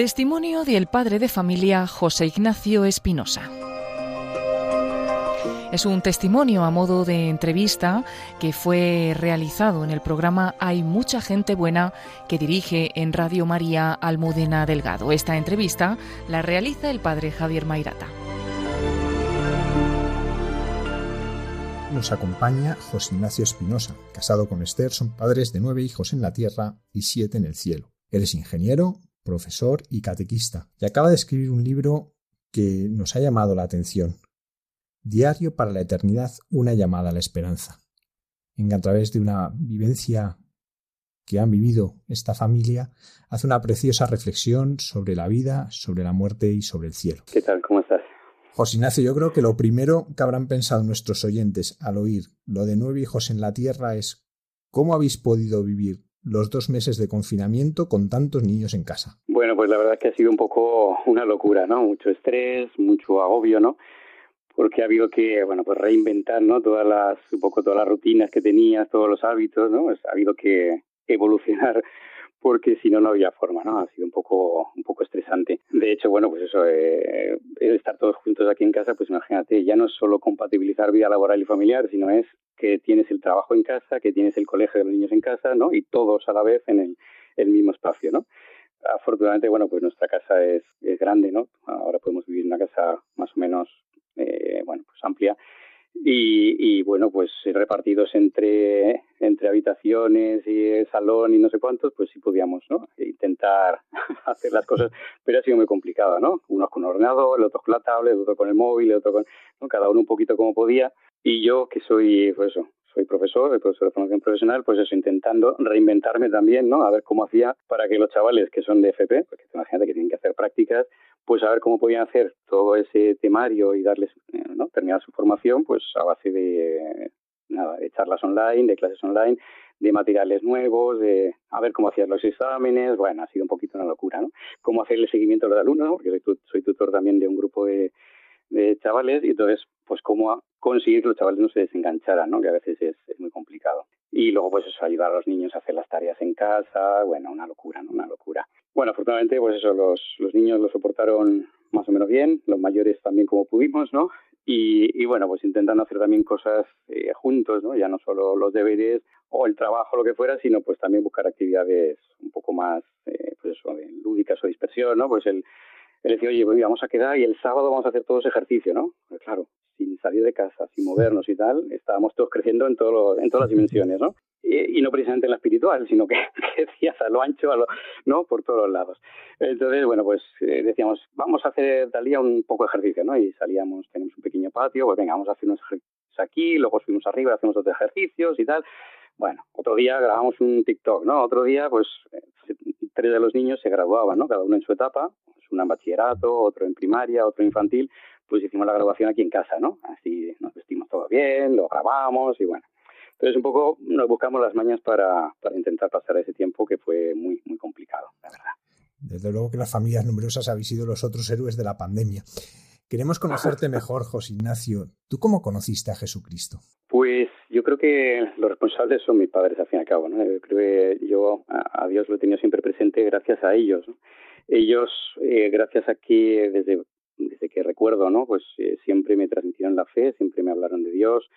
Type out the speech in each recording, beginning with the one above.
Testimonio del padre de familia José Ignacio Espinosa. Es un testimonio a modo de entrevista que fue realizado en el programa Hay mucha gente buena que dirige en Radio María Almudena Delgado. Esta entrevista la realiza el padre Javier Mairata. Nos acompaña José Ignacio Espinosa, casado con Esther, son padres de nueve hijos en la tierra y siete en el cielo. Él es ingeniero, profesor y catequista, y acaba de escribir un libro que nos ha llamado la atención, Diario para la Eternidad, una llamada a la esperanza, en que a través de una vivencia que han vivido esta familia, hace una preciosa reflexión sobre la vida, sobre la muerte y sobre el cielo. ¿Qué tal? ¿Cómo estás? José Ignacio, yo creo que lo primero que habrán pensado nuestros oyentes al oír lo de nueve hijos en la tierra es ¿cómo habéis podido vivir los dos meses de confinamiento con tantos niños en casa? Bueno, pues la verdad es que ha sido un poco una locura, ¿no? Mucho estrés, mucho agobio, ¿no? porque ha habido que, bueno, pues reinventar, ¿no? Todas las, un poco todas las rutinas que tenías, todos los hábitos, ¿no? Pues ha habido que evolucionar porque si no no había forma, ¿no? Ha sido un poco un poco estresante. De hecho, bueno, pues eso, eh, estar todos juntos aquí en casa, pues imagínate, ya no es solo compatibilizar vida laboral y familiar, sino es que tienes el trabajo en casa, que tienes el colegio de los niños en casa, ¿no? Y todos a la vez en el, el mismo espacio, ¿no? Afortunadamente, bueno, pues nuestra casa es, es grande, ¿no? Ahora podemos vivir en una casa más o menos eh, bueno, pues amplia. Y, y, bueno, pues repartidos entre, entre habitaciones y el salón y no sé cuántos, pues sí podíamos, ¿no? Intentar hacer las cosas, pero ha sido muy complicado, ¿no? Unos con ordenador, el otro con la tablet, otro con el móvil, el otro con, cada uno un poquito como podía. Y yo, que soy, pues eso, soy profesor, profesor de formación profesional, pues eso, intentando reinventarme también, ¿no? A ver cómo hacía para que los chavales que son de FP, porque imagínate que tienen que hacer prácticas, pues a ver cómo podían hacer todo ese temario y darles, eh, ¿no? Terminar su formación, pues a base de, nada, de charlas online, de clases online, de materiales nuevos, de a ver cómo hacían los exámenes, bueno, ha sido un poquito una locura, ¿no? Cómo hacer el seguimiento de los alumnos, porque soy, soy tutor también de un grupo de, de chavales y entonces pues cómo conseguir que los chavales no se desengancharan, ¿no? que a veces es, muy complicado. Y luego pues eso, ayudar a los niños a hacer las tareas en casa, bueno, una locura, ¿no? Una locura. Bueno, afortunadamente pues eso, los, los niños lo soportaron más o menos bien, los mayores también como pudimos, ¿no? Y, y bueno, pues intentando hacer también cosas eh, juntos, ¿no? Ya no solo los deberes o el trabajo, lo que fuera, sino pues también buscar actividades un poco más, eh, pues eso, lúdicas o dispersión, ¿no? Pues el él decía, oye, pues vamos a quedar y el sábado vamos a hacer todos ejercicio, ¿no? Pues claro, sin salir de casa, sin movernos y tal, estábamos todos creciendo en, todo en todas las dimensiones, ¿no? Y, no precisamente en la espiritual, sino que, decías a lo ancho, a lo, ¿no? Por todos los lados. Entonces, bueno, pues eh, decíamos, vamos a hacer tal día un poco de ejercicio, ¿no? Y salíamos, tenemos un pequeño patio, pues venga, vamos a hacer unos ejercicios aquí, luego subimos arriba, hacemos otros ejercicios y tal. Bueno, otro día grabamos un TikTok, ¿no? Otro día, pues, tres de los niños se graduaban, ¿no? Cada uno en su etapa, una en bachillerato, otro en primaria, otro infantil, pues hicimos la graduación aquí en casa, ¿no? Así nos vestimos todo bien, lo grabamos y bueno. Entonces un poco nos buscamos las mañas para, para intentar pasar ese tiempo que fue muy, muy complicado, la verdad. Desde luego que las familias numerosas habéis sido los otros héroes de la pandemia. Queremos conocerte mejor, José Ignacio. ¿Tú cómo conociste a Jesucristo? Pues yo creo que los responsables son mis padres, al fin y al cabo. ¿no? Yo creo que yo a Dios lo he tenido siempre presente gracias a ellos. ellos, eh, gracias a que desde, desde que recuerdo, ¿no? Pues eh, siempre me transmitieron la fe, siempre me hablaron de Dios.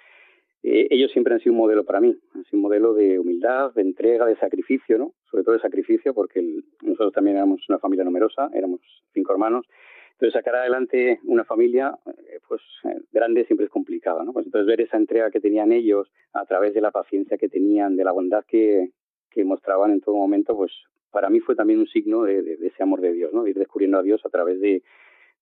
Eh, ellos siempre han sido un modelo para mí, han sido un modelo de humildad, de entrega, de sacrificio, ¿no? Sobre todo de sacrificio, porque nosotros también éramos una familia numerosa, éramos cinco hermanos. Entonces, sacar adelante una familia, pues grande siempre es complicado, ¿no? Pues entonces ver esa entrega que tenían ellos a través de la paciencia que tenían, de la bondad que, que mostraban en todo momento, pues para mí fue también un signo de, ese amor de Dios, ¿no? De ir descubriendo a Dios a través de,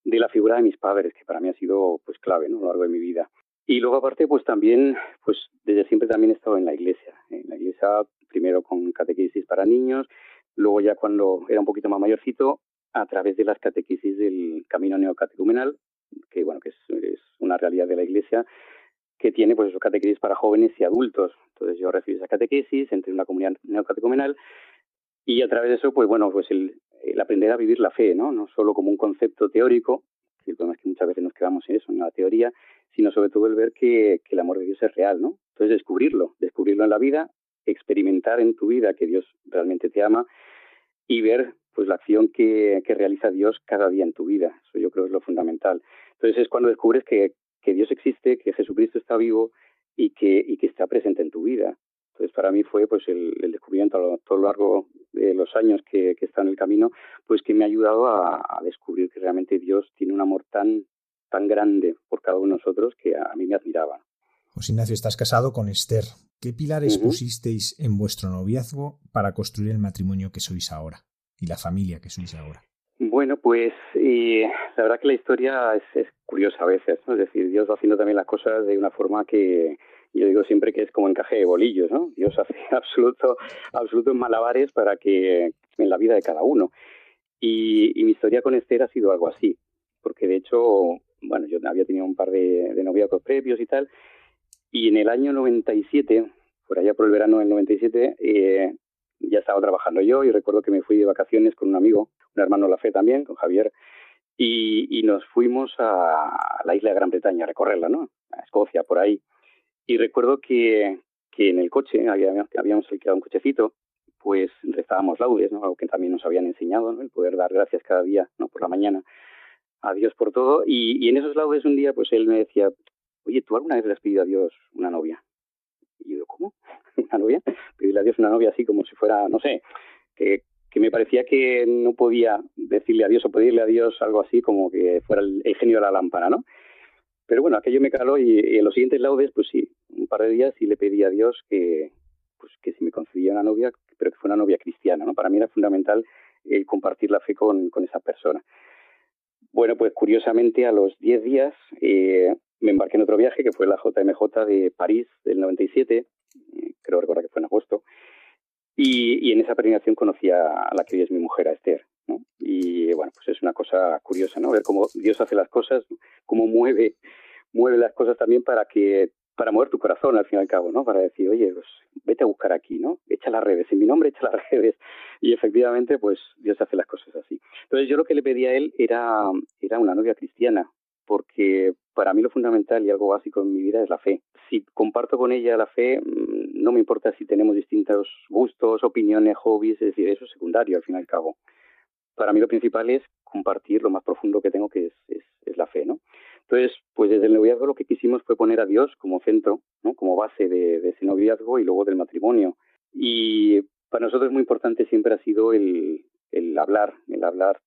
de la figura de mis padres, que para mí ha sido pues clave, ¿no? A lo largo de mi vida. Y luego aparte, pues también, pues desde siempre también he estado en la iglesia. En la iglesia, primero con catequesis para niños, luego ya cuando era un poquito más mayorcito, a través de las catequesis del camino neocatecumenal, que bueno, que es, una realidad de la iglesia, que tiene pues esos catequesis para jóvenes y adultos. Entonces yo recibí esa catequesis, entré en una comunidad neocatecumenal y a través de eso, pues bueno, pues el, aprender a vivir la fe, ¿no? No solo como un concepto teórico, el problema es que muchas veces nos quedamos en eso, en la teoría, sino sobre todo el ver que, que el amor de Dios es real, ¿no? Entonces descubrirlo, descubrirlo en la vida, experimentar en tu vida que Dios realmente te ama y ver pues la acción que, que realiza Dios cada día en tu vida. Eso yo creo es lo fundamental. Entonces es cuando descubres que, que Dios existe, que Jesucristo está vivo y que, y que está presente en tu vida. Entonces para mí fue pues el, el descubrimiento a lo, todo lo largo de los años que, que está en el camino, pues que me ha ayudado a, a, descubrir que realmente Dios tiene un amor tan, tan grande por cada uno de nosotros que a, a mí me admiraba. José Ignacio, estás casado con Esther. ¿Qué pilares uh -huh. pusisteis en vuestro noviazgo para construir el matrimonio que sois ahora y la familia que sois ahora? Bueno, pues y la verdad que la historia es, es curiosa a veces, ¿no? Es decir, Dios va haciendo también las cosas de una forma que yo digo siempre que es como encaje de bolillos, ¿no? Dios hace absoluto, absolutos malabares para que en la vida de cada uno. Y, y mi historia con Esther ha sido algo así, porque de hecho, bueno, yo había tenido un par de, de noviazgos previos y tal, y en el año 97, por allá por el verano del 97, eh, ya estaba trabajando yo y recuerdo que me fui de vacaciones con un amigo, un hermano de la fe también, con Javier, y, y nos fuimos a, la isla de Gran Bretaña a recorrerla, ¿no? A Escocia, por ahí. Y recuerdo que, que en el coche, habíamos, habíamos alquilado un cochecito, pues rezábamos laudes, ¿no? Algo que también nos habían enseñado, ¿no? El poder dar gracias cada día, ¿no? Por la mañana a Dios por todo. Y, y en esos laudes un día, pues él me decía, oye, ¿tú alguna vez le has pedido a Dios una novia? Y yo, ¿cómo? ¿Una novia? Pedirle a Dios una novia así como si fuera, no sé, que, que me parecía que no podía decirle a Dios o pedirle a Dios algo así como que fuera el, genio de la lámpara, ¿no? Pero bueno, aquello me caló y, y, en los siguientes laudes, pues sí, un par de días sí le pedí a Dios que, pues que si me concedía una novia, pero que fuera una novia cristiana, ¿no? Para mí era fundamental el compartir la fe con, con esa persona. Bueno, pues curiosamente a los 10 días eh, me embarqué en otro viaje que fue la JMJ de París del 97, eh, creo recordar que fue en agosto, y, en esa peregrinación conocí a, la que hoy es mi mujer, a Esther. Y bueno, pues es una cosa curiosa, ¿no? Ver cómo Dios hace las cosas, cómo mueve, mueve las cosas también para que para mover tu corazón al fin y al cabo, ¿no? Para decir, oye, pues vete a buscar aquí, ¿no? Echa las redes, en mi nombre echa las redes. Y efectivamente, pues Dios hace las cosas así. Entonces yo lo que le pedí a él era, era una novia cristiana, porque para mí lo fundamental y algo básico en mi vida es la fe. Si comparto con ella la fe, mm, no me importa si tenemos distintos gustos, opiniones, hobbies, es decir, eso es secundario al fin y al cabo. Para mí lo principal es compartir lo más profundo que tengo, que es, la fe, ¿no? Entonces, pues desde el noviazgo lo que quisimos fue poner a Dios como centro, como base de, ese noviazgo y luego del matrimonio. Y para nosotros muy importante siempre ha sido el hablar, el hablar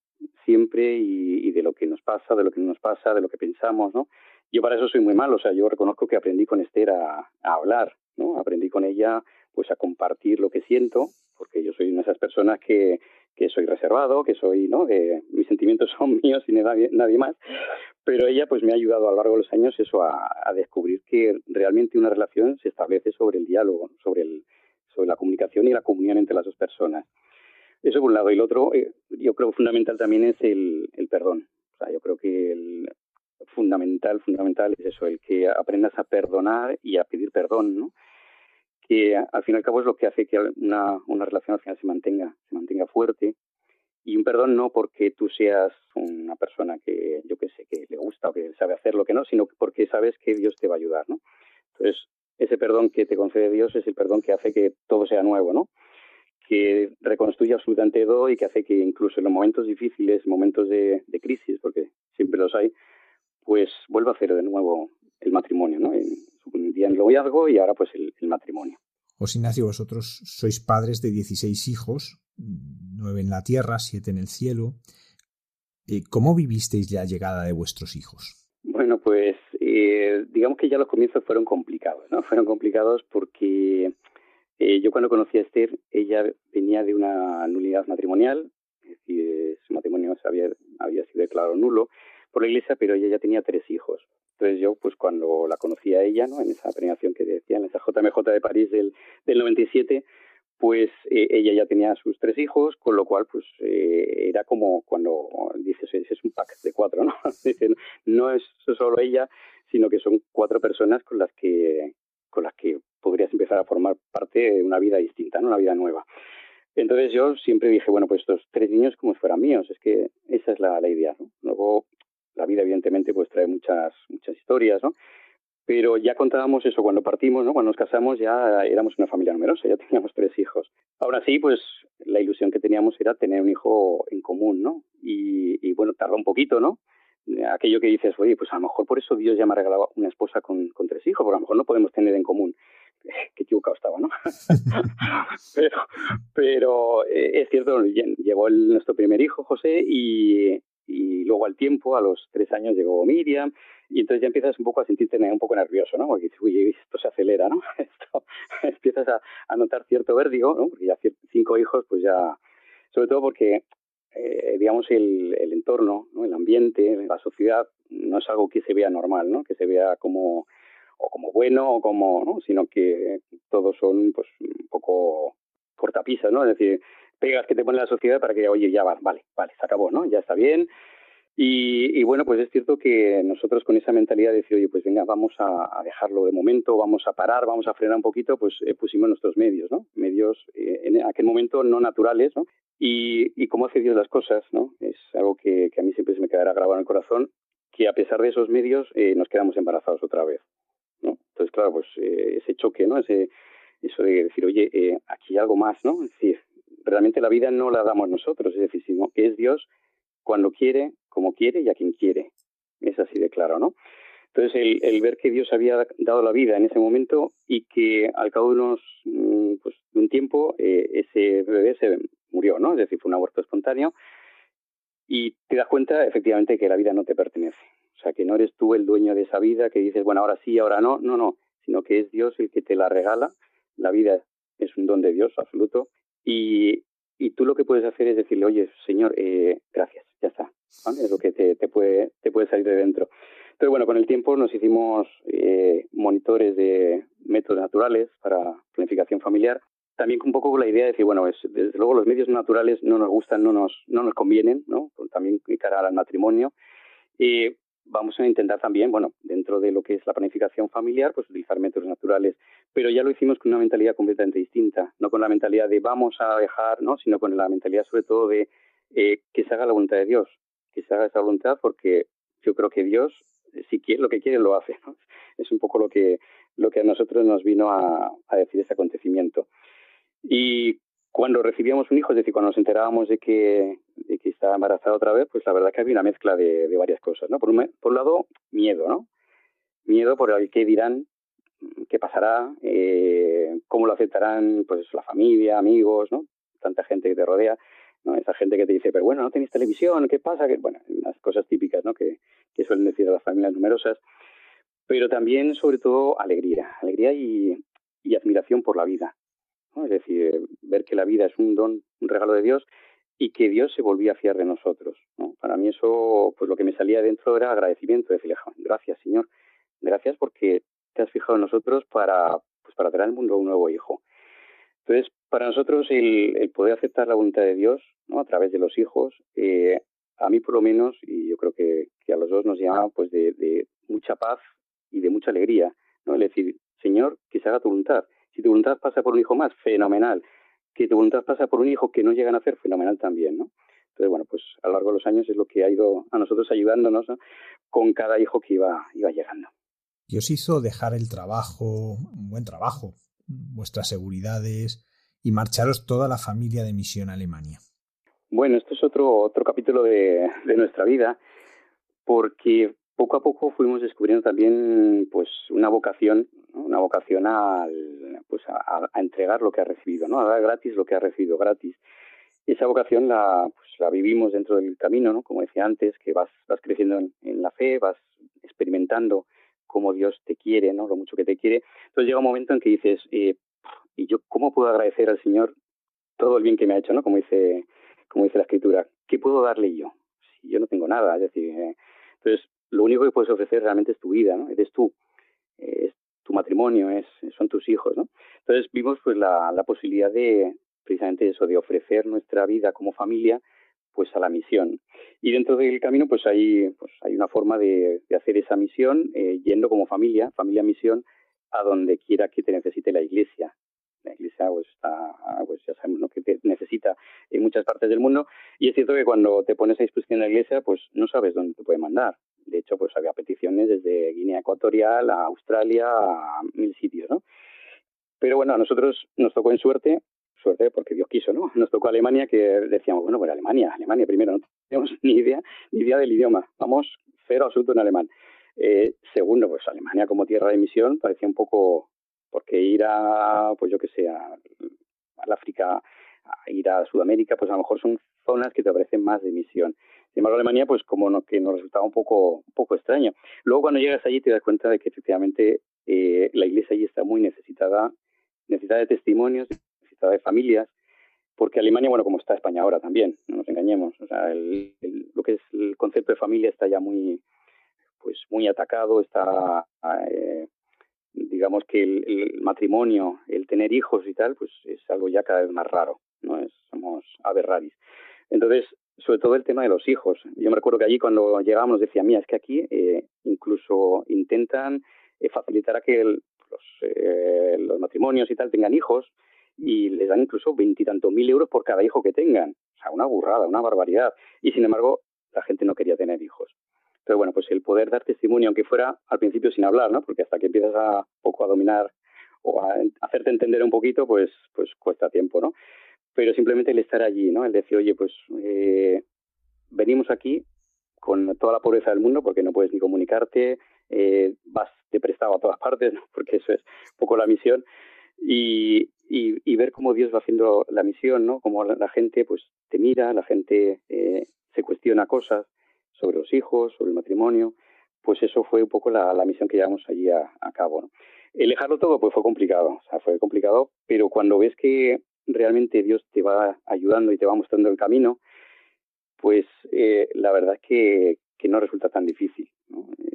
siempre y, de lo que nos pasa, de lo que no nos pasa, de lo que pensamos, ¿no? Yo para eso soy muy malo, o sea, yo reconozco que aprendí con Esther a, a hablar, ¿no? Aprendí con ella pues a compartir lo que siento, porque yo soy una de esas personas que, que soy reservado, que soy, ¿no? Que mis sentimientos son míos y nadie, nadie más. Pero ella pues me ha ayudado a lo largo de los años eso a, a descubrir que realmente una relación se establece sobre el diálogo, sobre el, sobre la comunicación y la comunión entre las dos personas. Eso por un lado. Y el otro, eh, yo creo fundamental también es el, el perdón. O sea, yo creo que el fundamental, fundamental es eso, el que aprendas a perdonar y a pedir perdón, ¿no? Que al fin y al cabo es lo que hace que una, una relación al final se mantenga, se mantenga fuerte. Y un perdón no porque tú seas una persona que, yo que sé, que le gusta o que sabe hacer lo que no, sino porque sabes que Dios te va a ayudar, ¿no? Entonces, ese perdón que te concede Dios es el perdón que hace que todo sea nuevo, ¿no? Que reconstruye absolutamente todo y que hace que incluso en los momentos difíciles, momentos de, de crisis, porque siempre los hay, pues vuelva a hacer de nuevo el matrimonio, ¿no? Un día en el noviazgo y ahora pues el, el matrimonio. José Ignacio, vosotros sois padres de 16 hijos, nueve en la tierra, siete en el cielo. Eh, ¿Cómo vivisteis la llegada de vuestros hijos? Bueno, pues eh, digamos que ya los comienzos fueron complicados, ¿no? Fueron complicados porque eh, yo cuando conocí a Esther, ella venía de una nulidad matrimonial, es decir, su matrimonio había, había sido declarado nulo por la iglesia, pero ella ya tenía tres hijos. Entonces yo, pues cuando la conocí a ella, ¿no? en esa premiación que decía, en esa JMJ de París del, del 97, pues eh, ella ya tenía sus tres hijos, con lo cual pues eh, era como cuando dices, es un pack de cuatro, ¿no? No es solo ella, sino que son cuatro personas con las que con las que podrías empezar a formar parte de una vida distinta, ¿no? una vida nueva. Entonces yo siempre dije, bueno, pues estos tres niños como si fueran míos, es que esa es la, la idea. ¿no? Luego la vida evidentemente pues trae muchas muchas historias, ¿no? Pero ya contábamos eso cuando partimos, ¿no? Cuando nos casamos ya éramos una familia numerosa, ya teníamos tres hijos. Ahora sí, pues la ilusión que teníamos era tener un hijo en común, ¿no? Y, y bueno, tardó un poquito, ¿no? Aquello que dices, oye, pues a lo mejor por eso Dios ya me ha regalado una esposa con, con tres hijos, porque a lo mejor no podemos tener en común. Qué equivocado estaba, ¿no? pero pero eh, es cierto, llegó el, nuestro primer hijo, José, y, y luego al tiempo, a los tres años, llegó Miriam, y entonces ya empiezas un poco a sentirte un poco nervioso, ¿no? Porque dices, uy, esto se acelera, ¿no? Esto, empiezas a, a notar cierto vértigo, ¿no? Porque ya cinco hijos, pues ya, sobre todo porque, eh, digamos, el, el entorno, ¿no? el ambiente, la sociedad, no es algo que se vea normal, ¿no? Que se vea como o como bueno o como, ¿no? Sino que todos son, pues, un poco cortapisas, ¿no? Es decir, pegas que te pone la sociedad para que, oye, ya va, vale, vale, se acabó, ¿no? Ya está bien, y, bueno, pues es cierto que nosotros con esa mentalidad de decir, oye, pues venga, vamos a, a dejarlo de momento, vamos a parar, vamos a frenar un poquito, pues eh, pusimos nuestros medios, ¿no? Medios eh, en aquel momento no naturales, ¿no? Y, y cómo hace Dios las cosas, ¿no? Es algo que, a mí siempre se me quedará grabado en el corazón, que a pesar de esos medios eh, nos quedamos embarazados otra vez, ¿no? Entonces, claro, pues eh, ese choque, ¿no? Ese, eso de decir, oye, eh, aquí hay algo más, ¿no? Es decir, realmente la vida no la damos nosotros, es decir, sino que es Dios cuando quiere, como quiere y a quien quiere. Es así de claro, ¿no? Entonces, el, ver que Dios había dado la vida en ese momento y que al cabo de unos, mm, pues, de un tiempo, eh, ese bebé se murió, ¿no? Es decir, fue un aborto espontáneo y te das cuenta, efectivamente, que la vida no te pertenece. O sea, que no eres tú el dueño de esa vida, que dices, bueno, ahora sí, ahora no. No, no, sino que es Dios el que te la regala. La vida es un don de Dios absoluto y, tú lo que puedes hacer es decirle, oye, Señor, eh, gracias, ya está. Es lo que te puede salir de dentro. Pero bueno, con el tiempo nos hicimos eh, monitores de métodos naturales para planificación familiar. También un poco con la idea de decir, bueno, es, desde luego los medios naturales no nos gustan, no nos, no nos convienen, ¿no? También cara al matrimonio. Y vamos a intentar también, bueno, dentro de lo que es la planificación familiar, pues utilizar métodos naturales, pero ya lo hicimos con una mentalidad completamente distinta, no con la mentalidad de vamos a dejar, ¿no? sino con la mentalidad sobre todo de eh, que se haga la voluntad de Dios, que se haga esa voluntad porque yo creo que Dios, si quiere, lo que quiere lo hace. Es un poco lo que, lo que a nosotros nos vino a, decir ese acontecimiento. Y cuando recibíamos un hijo, es decir, cuando nos enterábamos de que, de que estaba embarazada otra vez, pues la verdad que había una mezcla de, de varias cosas, ¿no? Por un, por un lado, miedo, ¿no? Miedo por el que dirán, qué pasará, eh, cómo lo aceptarán, pues la familia, amigos, ¿no? Tanta gente que te rodea, ¿no? Esa gente que te dice, pero bueno, no tenéis televisión, ¿qué pasa? Que, bueno, las cosas típicas, ¿no? Que, que suelen decir a las familias numerosas. Pero también, sobre todo, alegría, alegría y, y admiración por la vida. Es decir, ver que la vida es un don, un regalo de Dios y que Dios se volvía a fiar de nosotros. ¿no? Para mí eso, pues lo que me salía dentro era agradecimiento, decirle, gracias Señor, gracias porque te has fijado en nosotros para, pues para traer al mundo un nuevo hijo. Entonces, para nosotros el, poder aceptar la voluntad de Dios a través de los hijos, eh, a mí por lo menos, y yo creo que, a los dos nos llama pues de, mucha paz y de mucha alegría, ¿no? Es decir, Señor, que se haga tu voluntad. Si tu voluntad pasa por un hijo más, fenomenal. Que tu voluntad pasa por un hijo que no llegan a hacer, fenomenal también, ¿no? Entonces, bueno, pues a lo largo de los años es lo que ha ido a nosotros ayudándonos ¿no? con cada hijo que iba, iba llegando. ¿Qué os hizo dejar el trabajo, un buen trabajo, vuestras seguridades y marcharos toda la familia de misión a Alemania? Bueno, esto es otro, otro capítulo de, de nuestra vida, porque poco a poco fuimos descubriendo también pues una vocación una vocación al, pues a, entregar lo que ha recibido no a dar gratis lo que ha recibido gratis. Esa vocación la pues la vivimos dentro del camino no como decía antes que vas vas creciendo en, en la fe vas experimentando cómo Dios te quiere no lo mucho que te quiere. Entonces llega un momento en que dices eh, y yo cómo puedo agradecer al Señor todo el bien que me ha hecho no como dice como dice la escritura qué puedo darle yo si yo no tengo nada es decir eh, entonces lo único que puedes ofrecer realmente es tu vida, ¿no? Eres tú, eh, es tu matrimonio, es, son tus hijos, ¿no? Entonces vimos pues la, posibilidad de precisamente eso, de ofrecer nuestra vida como familia pues a la misión. Y dentro del camino pues hay, pues, hay una forma de, de hacer esa misión eh, yendo como familia, familia misión, a donde quiera que te necesite la iglesia. La iglesia pues está, pues ya sabemos lo que necesita en muchas partes del mundo Y es cierto que cuando te pones a disposición de la iglesia, pues no sabes dónde te puede mandar. De hecho, pues había peticiones desde Guinea Ecuatorial a Australia a mil sitios, ¿no? Pero bueno, a nosotros nos tocó en suerte, suerte porque Dios quiso, ¿no? Nos tocó Alemania que decíamos, bueno, pues Alemania, Alemania primero, no tenemos ni idea, ni idea del idioma, vamos cero absoluto en alemán. Eh, segundo, pues Alemania como tierra de misión parecía un poco, porque ir a, pues yo que sé, al África, a ir a Sudamérica, pues a lo mejor son zonas que te parecen más de misión. Sin embargo, Alemania, pues como no, que nos resultaba un poco, un poco extraño. Luego, cuando llegas allí, te das cuenta de que efectivamente eh, la iglesia allí está muy necesitada, necesitada de testimonios, necesitada de familias, porque Alemania, bueno, como está España ahora también, no nos engañemos, o sea, el, lo que es el concepto de familia está ya muy, pues muy atacado, está, eh, digamos que el, matrimonio, el tener hijos y tal, pues es algo ya cada vez más raro, no es, somos aves raris. Entonces, sobre todo el tema de los hijos. Yo me recuerdo que allí cuando llegábamos decía, mira, es que aquí eh, incluso intentan eh, facilitar a que los, los matrimonios y tal tengan hijos, y les dan incluso veintitantos mil euros por cada hijo que tengan. O sea, una burrada, una barbaridad. Y sin embargo, la gente no quería tener hijos. Pero bueno, pues el poder dar testimonio, aunque fuera al principio sin hablar, ¿no? Porque hasta que empiezas a poco a dominar o a hacerte entender un poquito, pues, pues cuesta tiempo, ¿no? Pero simplemente el estar allí, ¿no? El decir, oye, pues eh, venimos aquí con toda la pobreza del mundo porque no puedes ni comunicarte, eh, vas de prestado a todas partes, ¿no? porque eso es un poco la misión, y, y, ver cómo Dios va haciendo la misión, ¿no? Como la, gente pues te mira, la gente eh, se cuestiona cosas sobre los hijos, sobre el matrimonio, pues eso fue un poco la, la misión que llevamos allí a, cabo, ¿no? El dejarlo todo pues fue complicado, fue complicado, pero cuando ves que realmente Dios te va ayudando y te va mostrando el camino, pues eh, la verdad es que, que no resulta tan difícil.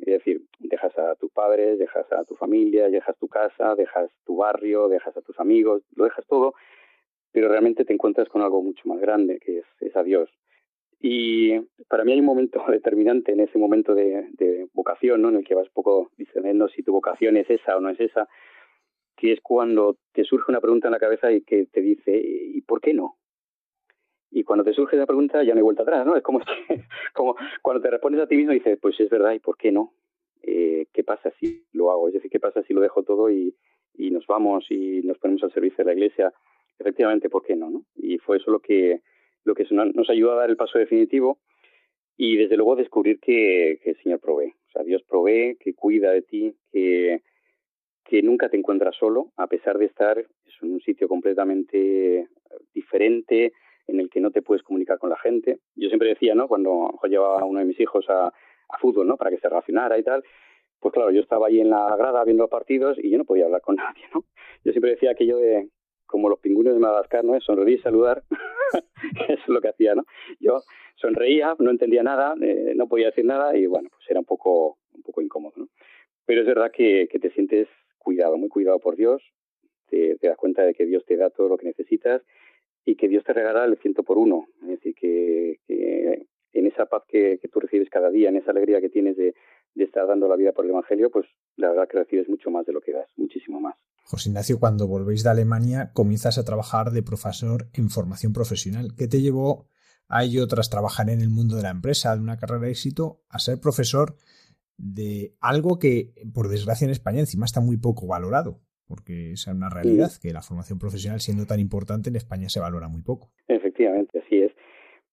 Es decir, dejas a tus padres, dejas a tu familia, dejas tu casa, dejas tu barrio, dejas a tus amigos, lo dejas todo, pero realmente te encuentras con algo mucho más grande, que es, es a Dios. Y para mí hay un momento determinante en ese momento de, vocación, ¿no? en el que vas un poco discerniendo si tu vocación es esa o no es esa, que es cuando te surge una pregunta en la cabeza y que te dice, ¿y por qué no? Y cuando te surge esa pregunta ya no hay vuelta atrás, ¿no? Es como, como cuando te respondes a ti mismo y dices, pues es verdad, ¿y por qué no? Eh, ¿Qué pasa si lo hago? Es decir, ¿qué pasa si lo dejo todo y, y nos vamos y nos ponemos al servicio de la Iglesia? Efectivamente, ¿por qué no? no? Y fue eso lo que, lo que nos ayudó a dar el paso definitivo y desde luego descubrir que, que el Señor provee. O sea, Dios provee, que cuida de ti, que, que nunca te encuentras solo, a pesar de estar en un sitio completamente diferente, en el que no te puedes comunicar con la gente. Yo siempre decía, ¿no? Cuando llevaba a uno de mis hijos a, a fútbol, ¿no? Para que se relacionara y tal, pues claro, yo estaba ahí en la grada viendo los partidos y yo no podía hablar con nadie, ¿no? Yo siempre decía aquello de, como los pingüinos de Madagascar, ¿no? Sonreír y saludar, eso es lo que hacía, ¿no? Yo sonreía, no entendía nada, eh, no podía decir nada y bueno, pues era un poco, un poco incómodo, ¿no? Pero es verdad que, que te sientes cuidado, muy cuidado por Dios, te, te das cuenta de que Dios te da todo lo que necesitas y que Dios te regala el ciento por uno. Es decir, que, en esa paz que, tú recibes cada día, en esa alegría que tienes de, estar dando la vida por el Evangelio, pues la verdad que recibes mucho más de lo que das, muchísimo más. José Ignacio, cuando volvéis de Alemania, comienzas a trabajar de profesor en formación profesional. ¿Qué te llevó a ello tras trabajar en el mundo de la empresa, de una carrera de éxito, a ser profesor de algo que, por desgracia, en España encima está muy poco valorado? porque es una realidad que la formación profesional, siendo tan importante, en España se valora muy poco. Efectivamente, así es.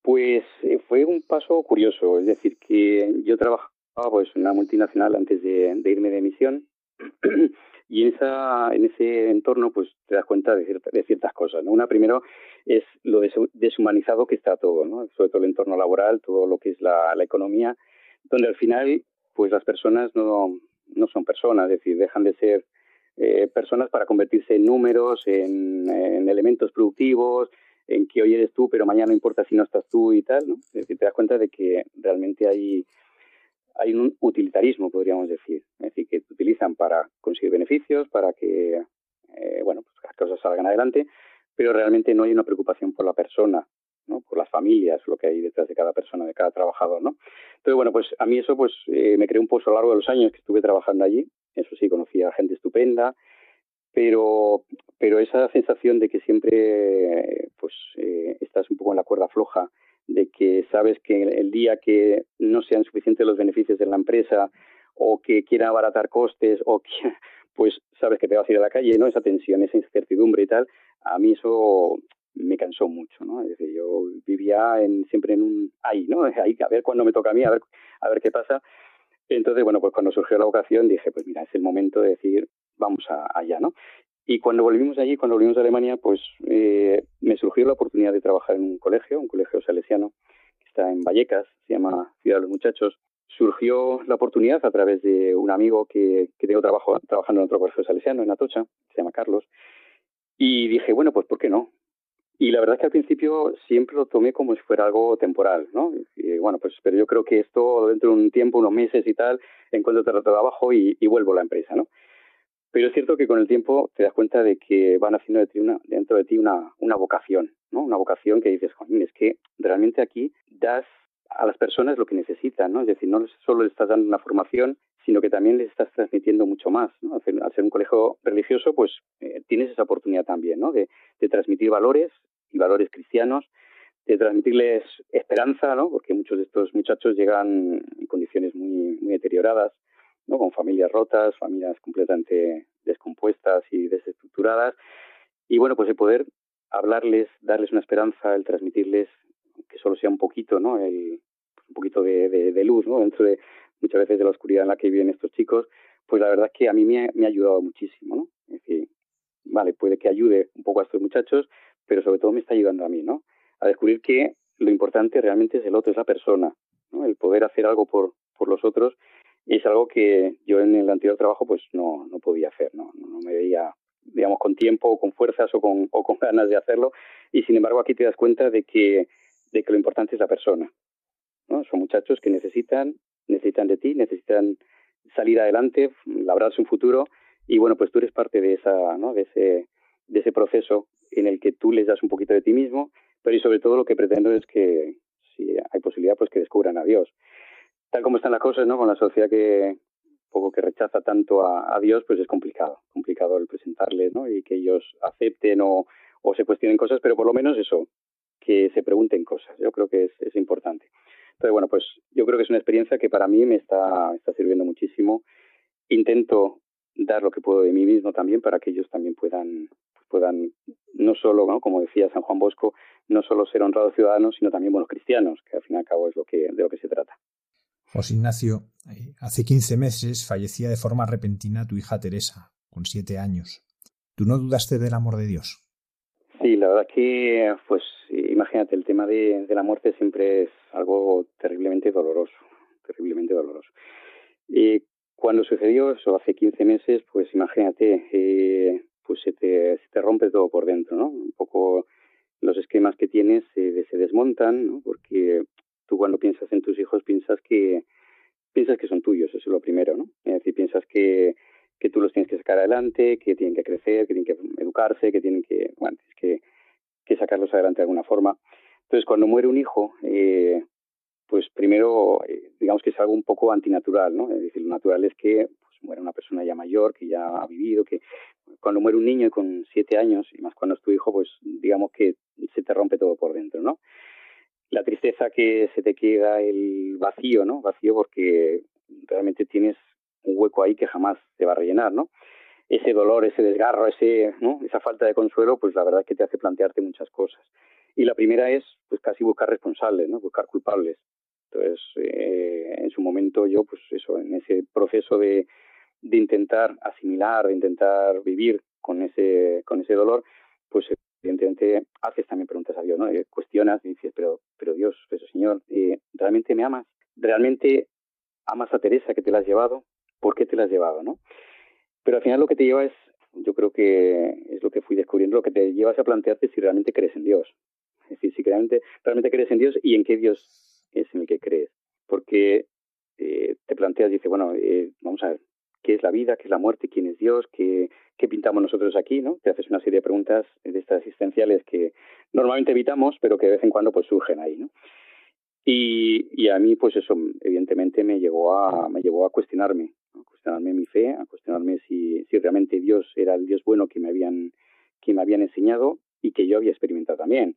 Pues eh, fue un paso curioso, es decir, que yo trabajaba pues, en una multinacional antes de, irme de misión y en, esa, en ese entorno pues te das cuenta de, de ciertas cosas. ¿no? Una primero es lo deshumanizado que está todo, ¿no? sobre todo el entorno laboral, todo lo que es la, la economía, donde al final pues las personas no, no son personas, es decir, dejan de ser eh, personas para convertirse en números, en, elementos productivos, en que hoy eres tú, pero mañana no importa si no estás tú y tal, ¿no? Es decir, te das cuenta de que realmente hay, hay un utilitarismo, podríamos decir. Es decir, que utilizan para conseguir beneficios, para que, eh, bueno, pues las cosas salgan adelante, pero realmente no hay una preocupación por la persona, ¿no? Por las familias, lo que hay detrás de cada persona, de cada trabajador, ¿no? Entonces, bueno, pues a mí eso pues eh, me creó un pozo a lo largo de los años que estuve trabajando allí eso sí, conocía gente estupenda, pero, pero esa sensación de que siempre pues eh, estás un poco en la cuerda floja de que sabes que el día que no sean suficientes los beneficios de la empresa o que quiera abaratar costes o que, pues sabes que te vas a ir a la calle, ¿no? Esa tensión, esa incertidumbre y tal, a mí eso me cansó mucho, ¿no? Es decir, yo vivía en, siempre en un ahí, ¿no? Ahí, a ver cuándo me toca a mí, a ver, a ver qué pasa. Entonces, bueno, pues cuando surgió la vocación dije, pues mira, es el momento de decir, vamos a, allá, ¿no? Y cuando volvimos allí, cuando volvimos a Alemania, pues eh, me surgió la oportunidad de trabajar en un colegio, un colegio salesiano, que está en Vallecas, se llama Ciudad de los Muchachos. Surgió la oportunidad a través de un amigo que, que tengo trabajo, trabajando en otro colegio salesiano, en Atocha, se llama Carlos, y dije, bueno, pues ¿por qué no? Y la verdad es que al principio siempre lo tomé como si fuera algo temporal, ¿no? Y, bueno, pues pero yo creo que esto dentro de un tiempo, unos meses y tal, encuentro trabajo y, y vuelvo a la empresa, ¿no? Pero es cierto que con el tiempo te das cuenta de que van haciendo de ti una, dentro de ti una, una vocación, ¿no? Una vocación que dices, Juan, es que realmente aquí das a las personas lo que necesitan, ¿no? Es decir, no solo les estás dando una formación, sino que también les estás transmitiendo mucho más, ¿no? Al ser un colegio religioso, pues eh, tienes esa oportunidad también, ¿no? De, de transmitir valores y valores cristianos, de transmitirles esperanza, ¿no? Porque muchos de estos muchachos llegan en condiciones muy, muy deterioradas, ¿no? Con familias rotas, familias completamente descompuestas y desestructuradas. Y bueno, pues el poder hablarles, darles una esperanza, el transmitirles que solo sea un poquito, ¿no? El, un poquito de, de, luz, ¿no? Dentro de muchas veces de la oscuridad en la que viven estos chicos, pues la verdad es que a mí me ha, me ha ayudado muchísimo, ¿no? Es decir, vale, puede que ayude un poco a estos muchachos, pero sobre todo me está ayudando a mí, ¿no? A descubrir que lo importante realmente es el otro, es la persona, ¿no? El poder hacer algo por, por los otros es algo que yo en el anterior trabajo pues no, no podía hacer, ¿no? No me veía, digamos, con tiempo o con fuerzas o con, o con ganas de hacerlo y sin embargo aquí te das cuenta de que, de que lo importante es la persona, ¿no? Son muchachos que necesitan, necesitan de ti, necesitan salir adelante, labrarse un futuro y bueno, pues tú eres parte de esa, ¿no? De ese, de ese proceso en el que tú les das un poquito de ti mismo, pero y sobre todo lo que pretendo es que si hay posibilidad pues que descubran a Dios tal como están las cosas, ¿no? Con la sociedad que poco que rechaza tanto a, Dios, pues es complicado, complicado el presentarles, ¿no? Y que ellos acepten o, o se cuestionen cosas, pero por lo menos eso, que se pregunten cosas. Yo creo que es, es importante. Entonces, bueno, pues yo creo que es una experiencia que para mí me está, está sirviendo muchísimo. Intento dar lo que puedo de mí mismo también para que ellos también puedan puedan no solo, ¿no? como decía San Juan Bosco, no solo ser honrados ciudadanos, sino también buenos cristianos, que al fin y al cabo es lo que de lo que se trata. José Ignacio, eh, hace 15 meses fallecía de forma repentina tu hija Teresa, con siete años. ¿Tú no dudaste del amor de Dios? Sí, la verdad que, pues, imagínate, el tema de, la muerte siempre es algo terriblemente doloroso, terriblemente doloroso. Y cuando sucedió eso hace 15 meses, pues imagínate, eh, pues se te, se rompe todo por dentro, ¿no? Un poco los esquemas que tienes se, se desmontan, ¿no? Porque tú cuando piensas en tus hijos piensas que piensas que son tuyos, eso es lo primero, ¿no? Es decir, piensas que, que tú los tienes que sacar adelante, que tienen que crecer, que tienen que educarse, que tienen que, bueno, tienes que, que sacarlos adelante de alguna forma. Entonces, cuando muere un hijo, eh, pues primero, eh, digamos que es algo un poco antinatural, ¿no? Es decir, lo natural es que pues, muera una persona ya mayor, que ya ha vivido, que cuando muere un niño con siete años, y más cuando es tu hijo, pues digamos que se te rompe todo por dentro, ¿no? La tristeza que se te queda, el vacío, ¿no? Vacío porque realmente tienes un hueco ahí que jamás se va a rellenar, ¿no? Ese dolor, ese desgarro, ese, ¿no? esa falta de consuelo, pues la verdad es que te hace plantearte muchas cosas. Y la primera es, pues casi buscar responsables, ¿no? Buscar culpables. Entonces, eh, en su momento yo, pues eso, en ese proceso de, de intentar asimilar, de intentar vivir con ese, con ese dolor, pues evidentemente haces también preguntas a Dios, ¿no? Eh, cuestionas y dices, pero, pero Dios, pero Señor, eh, ¿realmente me amas? ¿Realmente amas a Teresa que te la has llevado? ¿Por qué te la has llevado, no? Pero al final lo que te lleva es, yo creo que es lo que fui descubriendo, lo que te lleva a plantearte si realmente crees en Dios. Es decir, si realmente, realmente crees en Dios y en qué Dios es en el que crees. Porque eh, te planteas, dice, bueno, eh, vamos a ver, qué es la vida, qué es la muerte, quién es Dios, qué, qué pintamos nosotros aquí, ¿no? Te haces una serie de preguntas de estas existenciales que normalmente evitamos, pero que de vez en cuando pues surgen ahí, ¿no? Y, y a mí, pues eso, evidentemente me llegó a, me llevó a cuestionarme, a cuestionarme mi fe, a cuestionarme si, si realmente Dios era el Dios bueno que me habían, que me habían enseñado y que yo había experimentado también.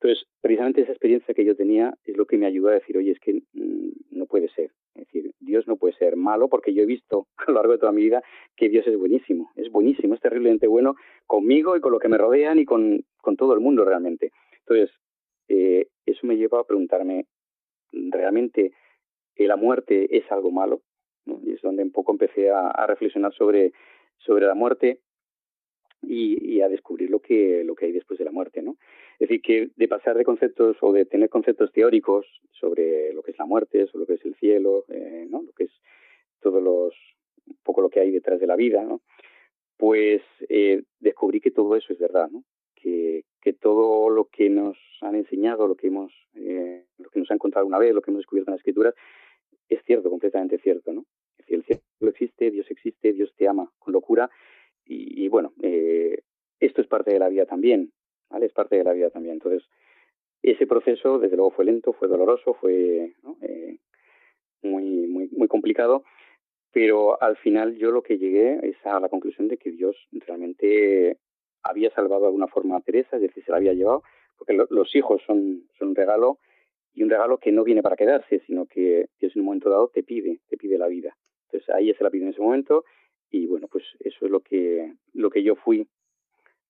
Entonces, precisamente esa experiencia que yo tenía es lo que me ayudó a decir, oye, es que mm, no puede ser. Es decir, Dios no puede ser malo porque yo he visto a lo largo de toda mi vida que Dios es buenísimo, es buenísimo, es terriblemente bueno conmigo y con lo que me rodean y con, con todo el mundo realmente. Entonces, eh, eso me lleva a preguntarme, ¿realmente la muerte es algo malo? Y es donde un poco empecé a, a reflexionar sobre, sobre la muerte y, y, a descubrir lo que, lo que hay después de la muerte, ¿no? Es decir, que de pasar de conceptos o de tener conceptos teóricos sobre lo que es la muerte, sobre lo que es el cielo, eh, ¿no? Lo que es todos los, un poco lo que hay detrás de la vida, ¿no? Pues eh, descubrí que todo eso es verdad, ¿no? Que, que todo lo que nos han enseñado, lo que hemos, eh, lo que nos han contado una vez, lo que hemos descubierto en las escrituras, es cierto, completamente cierto, ¿no? Es decir, el cielo existe, Dios existe, Dios te ama con locura y, y bueno, eh, esto es parte de la vida también, ¿vale? Es parte de la vida también. Entonces, ese proceso, desde luego, fue lento, fue doloroso, fue eh, muy, muy, muy complicado, pero al final yo lo que llegué es a la conclusión de que Dios realmente había salvado de alguna forma a Teresa, es decir, se la había llevado, porque lo, los hijos son, son un regalo y un regalo que no viene para quedarse, sino que Dios en un momento dado te pide, te pide la vida. Entonces ahí se la pide en ese momento y bueno, pues eso es lo que, lo que yo fui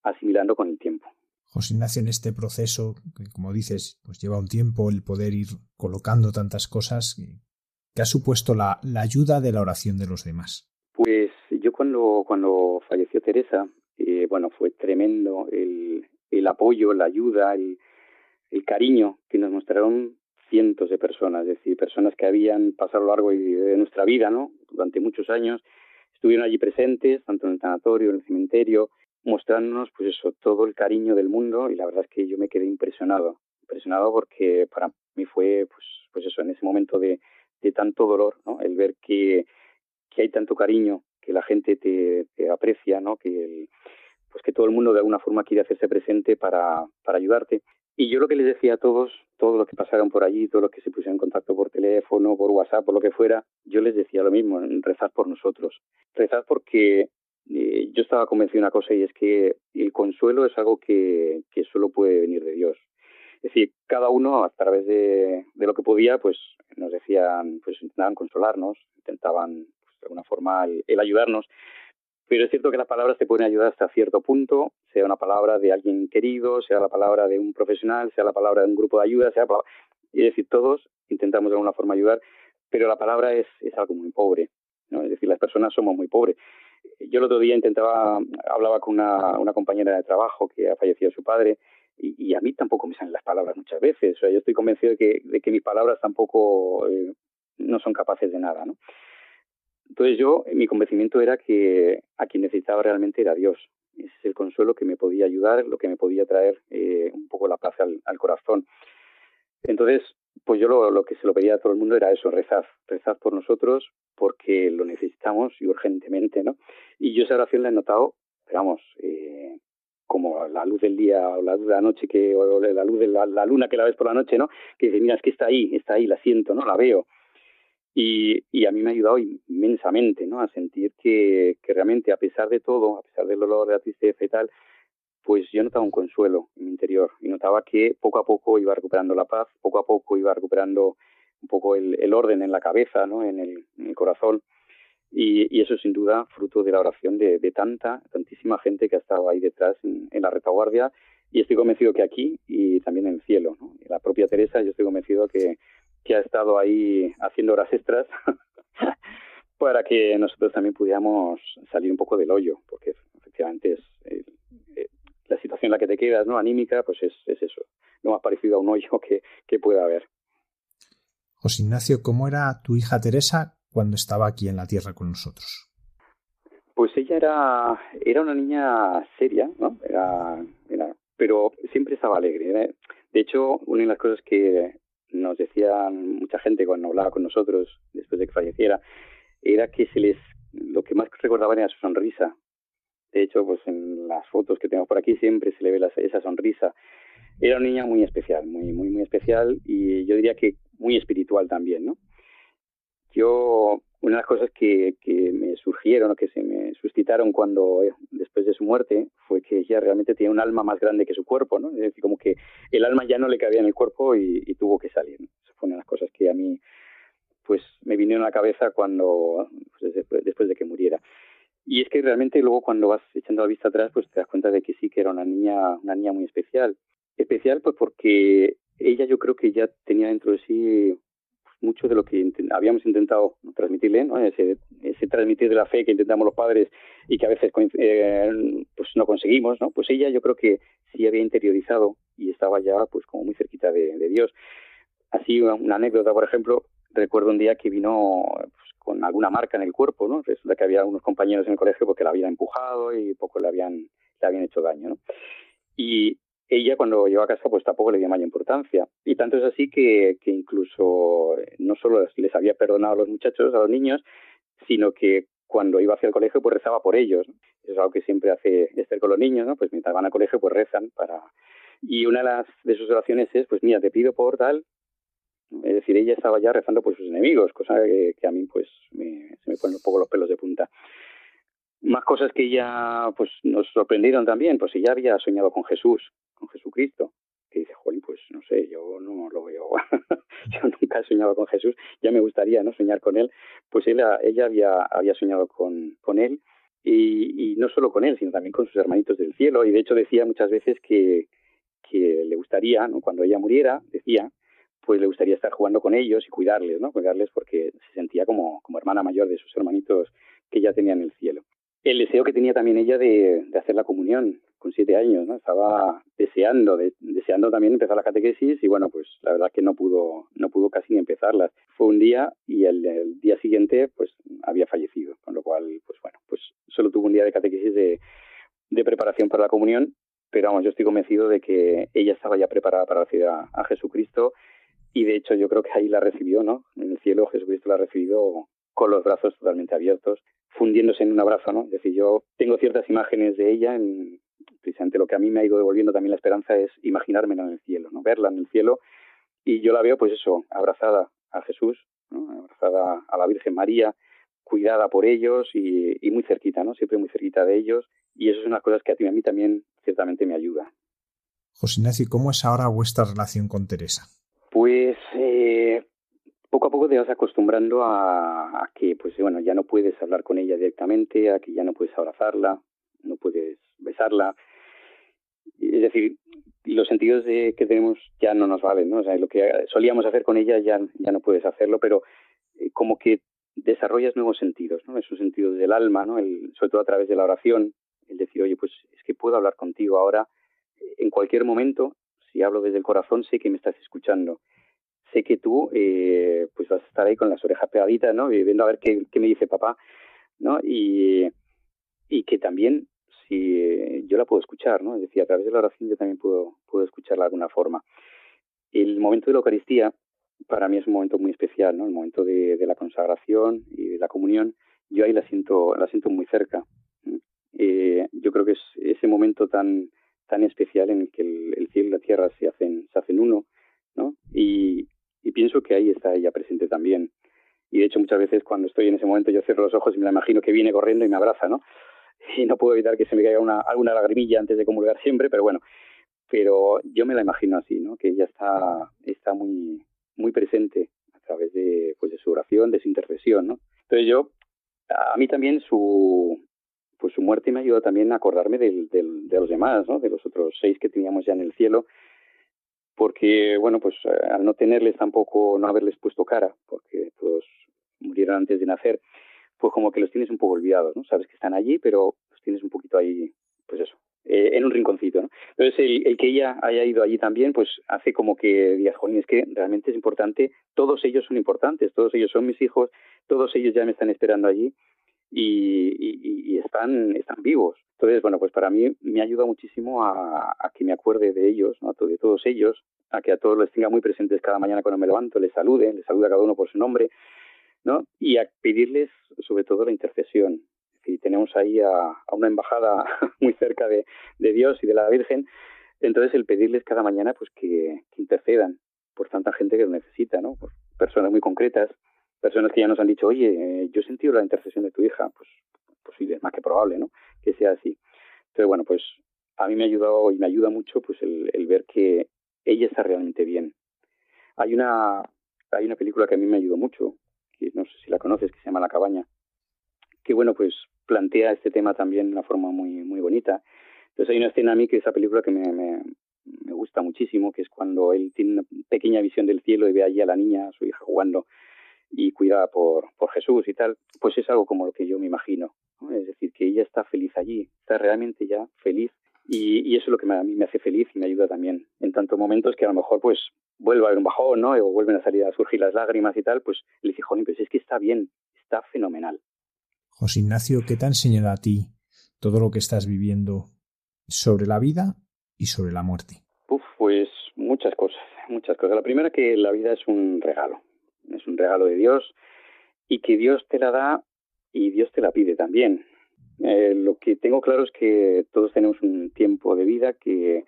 asimilando con el tiempo. José Ignacio, en este proceso, que como dices, pues lleva un tiempo el poder ir colocando tantas cosas, ¿qué ha supuesto la, la ayuda de la oración de los demás? Pues yo cuando, cuando falleció Teresa, eh, bueno, fue tremendo el, el apoyo, la ayuda, el, el cariño que nos mostraron cientos de personas, es decir, personas que habían pasado a lo largo de nuestra vida, ¿no? Durante muchos años, estuvieron allí presentes, tanto en el sanatorio, en el cementerio, mostrándonos, pues eso, todo el cariño del mundo y la verdad es que yo me quedé impresionado, impresionado porque para mí fue, pues, pues eso, en ese momento de, de tanto dolor, ¿no? El ver que, que hay tanto cariño, que la gente te, aprecia, ¿no? Que pues que todo el mundo de alguna forma quiere hacerse presente para, para ayudarte. Y yo lo que les decía a todos, todos los que pasaron por allí, todos los que se pusieron en contacto por teléfono, por WhatsApp, por lo que fuera, yo les decía lo mismo, rezad por nosotros. Rezad porque eh, yo estaba convencido de una cosa y es que el consuelo es algo que, que solo puede venir de Dios. Es decir, cada uno a través de, lo que podía, pues nos decían, pues intentaban consolarnos, intentaban pues, de alguna forma el ayudarnos, pero es cierto que las palabras te pueden ayudar hasta cierto punto, sea una palabra de alguien querido, sea la palabra de un profesional, sea la palabra de un grupo de ayuda, sea palabra... es decir, todos intentamos de alguna forma ayudar, pero la palabra es, algo muy pobre, ¿no? Es decir, las personas somos muy pobres. Yo el otro día intentaba, hablaba con una, compañera de trabajo que ha fallecido su padre, y, y, a mí tampoco me salen las palabras muchas veces. O sea, yo estoy convencido de que, de que mis palabras tampoco eh, no son capaces de nada, ¿no? Entonces yo, mi convencimiento era que a quien necesitaba realmente era Dios. Ese es el consuelo que me podía ayudar, lo que me podía traer eh, un poco la paz al, corazón. Entonces, pues yo lo, lo, que se lo pedía a todo el mundo era eso, rezar, rezar por nosotros porque lo necesitamos y urgentemente, ¿no? Y yo esa oración la he notado, digamos, eh, como la luz del día o la luz de la noche que o la luz de la, la, luna que la ves por la noche, ¿no? Que dice, mira, es que está ahí, está ahí, la siento, ¿no? La veo. Y, y, a mí me ha ayudado inmensamente ¿no? a sentir que, realmente, a pesar de todo, a pesar del dolor, de la tristeza y tal, pues yo notaba un consuelo en mi interior y notaba que poco a poco iba recuperando la paz, poco a poco iba recuperando un poco el, orden en la cabeza, ¿no? en, el, corazón. Y, eso sin duda fruto de la oración de, de, tanta, tantísima gente que ha estado ahí detrás en, en, la retaguardia. Y estoy convencido que aquí y también en el cielo. ¿no? La propia Teresa, yo estoy convencido que que ha estado ahí haciendo horas extras para que nosotros también pudiéramos salir un poco del hoyo, porque efectivamente es eh, eh, la situación en la que te quedas, ¿no? Anímica, pues es, es eso, lo más parecido a un hoyo que, que pueda haber. José Ignacio, ¿cómo era tu hija Teresa cuando estaba aquí en la tierra con nosotros? Pues ella era, era una niña seria, ¿no? Era, era, pero siempre estaba alegre. ¿eh? De hecho, una de las cosas que nos decían mucha gente cuando hablaba con nosotros después de que falleciera, era que se les, lo que más recordaban era su sonrisa. De hecho, pues en las fotos que tengo por aquí siempre se le ve la, esa sonrisa. Era una niña muy especial, muy, muy, muy especial y yo diría que muy espiritual también, ¿no? Yo una de las cosas que, que me surgieron o que se me suscitaron cuando, eh, después de su muerte, fue que ella realmente tenía un alma más grande que su cuerpo, ¿no? Es decir, como que el alma ya no le cabía en el cuerpo y, tuvo que salir. Esa fue una de las cosas que a mí, pues, me vinieron a la cabeza cuando, pues, después de que muriera. Y es que realmente luego cuando vas echando la vista atrás, pues te das cuenta de que sí que era una niña, una niña muy especial. Especial pues porque ella yo creo que ya tenía dentro de sí mucho de lo que habíamos intentado transmitirle, ¿no? ese, ese transmitir de la fe que intentamos los padres y que a veces eh, pues no conseguimos, ¿no? Pues ella yo creo que sí había interiorizado y estaba ya pues como muy cerquita de, Dios. Así una, anécdota, por ejemplo, recuerdo un día que vino pues, con alguna marca en el cuerpo, ¿no? Resulta que había unos compañeros en el colegio porque la habían empujado y poco le habían, le habían hecho daño, ¿no? Y ella cuando llegó a casa pues tampoco le dio mayor importancia. Y tanto es así que, que incluso eh, no solo les había perdonado a los muchachos, a los niños, sino que cuando iba hacia el colegio pues rezaba por ellos. Es algo que siempre hace Esther con los niños, ¿no? Pues mientras van al colegio pues rezan para... Y una de, las, de sus oraciones es, pues mira, te pido por tal, es decir, ella estaba ya rezando por sus enemigos, cosa que, a mí pues me, se me ponen un poco los pelos de punta. Más cosas que ella pues nos sorprendieron también, pues ella había soñado con Jesús, con Jesucristo, que dice, Jolín, pues no sé, yo no lo veo, yo nunca he soñado con Jesús, ya me gustaría no soñar con él, pues ella, había, había soñado con, con él y, no solo con él, sino también con sus hermanitos del cielo. Y de hecho decía muchas veces que, que le gustaría, cuando ella muriera, decía, pues le gustaría estar jugando con ellos y cuidarles, ¿no? Cuidarles porque se sentía como, como hermana mayor de sus hermanitos que ya tenía en el cielo. El deseo que tenía también ella de, hacer la comunión con siete años, ¿no? Estaba deseando, deseando también empezar la catequesis y bueno, pues la verdad que no pudo, no pudo casi ni empezarla. Fue un día y el, día siguiente pues había fallecido, con lo cual pues bueno, pues solo tuvo un día de catequesis de, de preparación para la comunión, pero vamos, yo estoy convencido de que ella estaba ya preparada para recibir a, a Jesucristo y de hecho yo creo que ahí la recibió, ¿no? En el cielo Jesucristo la ha recibido con los brazos totalmente abiertos, fundiéndose en un abrazo, ¿no? Es decir, yo tengo ciertas imágenes de ella, en, precisamente lo que a mí me ha ido devolviendo también la esperanza es imaginármela en el cielo, ¿no? Verla en el cielo y yo la veo, pues eso, abrazada a Jesús, ¿no? abrazada a la Virgen María, cuidada por ellos y, muy cerquita, ¿no? Siempre muy cerquita de ellos y eso es una cosa que a ti a mí también ciertamente me ayuda. José Ignacio, ¿cómo es ahora vuestra relación con Teresa? Pues eh, poco a poco te vas acostumbrando a, que, pues bueno, ya no puedes hablar con ella directamente, a que ya no puedes abrazarla, no puedes besarla. Es decir, los sentidos de, que tenemos ya no nos valen, ¿no? O sea, lo que solíamos hacer con ella ya, ya no puedes hacerlo, pero eh, como que desarrollas nuevos sentidos, ¿no? Esos sentidos del alma, ¿no? El, sobre todo a través de la oración, el decir, oye, pues es que puedo hablar contigo ahora en cualquier momento, si hablo desde el corazón, sé que me estás escuchando sé que tú eh, pues vas a estar ahí con las orejas pegaditas, ¿no? Viendo a ver qué, qué me dice papá, ¿no? Y, y que también si yo la puedo escuchar, ¿no? Es decir, a través de la oración yo también puedo, puedo escucharla de alguna forma. El momento de la Eucaristía para mí es un momento muy especial, ¿no? El momento de, la consagración y de la comunión, yo ahí la siento, la siento muy cerca. Eh, yo creo que es ese momento tan tan especial en el que el, el cielo y la tierra se hacen se hacen uno, ¿no? Y, y pienso que ahí está ella presente también. Y de hecho muchas veces cuando estoy en ese momento yo cierro los ojos y me la imagino que viene corriendo y me abraza, ¿no? Y no puedo evitar que se me caiga una, alguna lagrimilla antes de comulgar siempre, pero bueno, pero yo me la imagino así, ¿no? Que ella está, está muy, muy presente a través de, pues, de su oración, de su intercesión, ¿no? Entonces yo, a mí también su, pues su muerte me ayudó también a acordarme del, del, de los demás, ¿no? De los otros seis que teníamos ya en el cielo porque, bueno, pues eh, al no tenerles tampoco, no haberles puesto cara, porque todos murieron antes de nacer, pues como que los tienes un poco olvidados, ¿no? Sabes que están allí, pero los tienes un poquito ahí, pues eso, eh, en un rinconcito, ¿no? Entonces, el, que ella haya ido allí también, pues hace como que digas, jolín, es que realmente es importante, todos ellos son importantes, todos ellos son mis hijos, todos ellos ya me están esperando allí y, y, y están, están vivos. Entonces, bueno, pues para mí me ayuda muchísimo a, a que me acuerde de ellos, ¿no? de todos ellos, a que a todos los tenga muy presentes cada mañana cuando me levanto, les salude, les saluda cada uno por su nombre, ¿no? Y a pedirles sobre todo la intercesión. Si tenemos ahí a, una embajada muy cerca de, Dios y de la Virgen, entonces el pedirles cada mañana pues que, intercedan por tanta gente que lo necesita, ¿no? Por personas muy concretas personas que ya nos han dicho, oye, yo he sentido la intercesión de tu hija, pues, pues sí, más que probable, ¿no? Que sea así. Entonces, bueno, pues a mí me ha ayudado y me ayuda mucho pues el, el ver que ella está realmente bien. Hay una, hay una película que a mí me ayudó mucho, que no sé si la conoces, que se llama La cabaña, que bueno, pues plantea este tema también de una forma muy, muy bonita. Entonces hay una escena a mí que esa película que me, me, me gusta muchísimo, que es cuando él tiene una pequeña visión del cielo y ve allí a la niña, a su hija jugando y cuidada por, por Jesús y tal, pues es algo como lo que yo me imagino. Es decir, que ella está feliz allí, está realmente ya feliz y, y, eso es lo que a mí me hace feliz y me ayuda también en tantos momentos que a lo mejor pues vuelve a haber un bajón, ¿no? O vuelven a salir a surgir las lágrimas y tal, pues le dice, joder, pues es que está bien, está fenomenal. José Ignacio, ¿qué te ha enseñado a ti todo lo que estás viviendo sobre la vida y sobre la muerte? Uf, pues muchas cosas, muchas cosas. La primera que la vida es un regalo, es un regalo de Dios y que Dios te la da y Dios te la pide también. Eh, lo que tengo claro es que todos tenemos un tiempo de vida que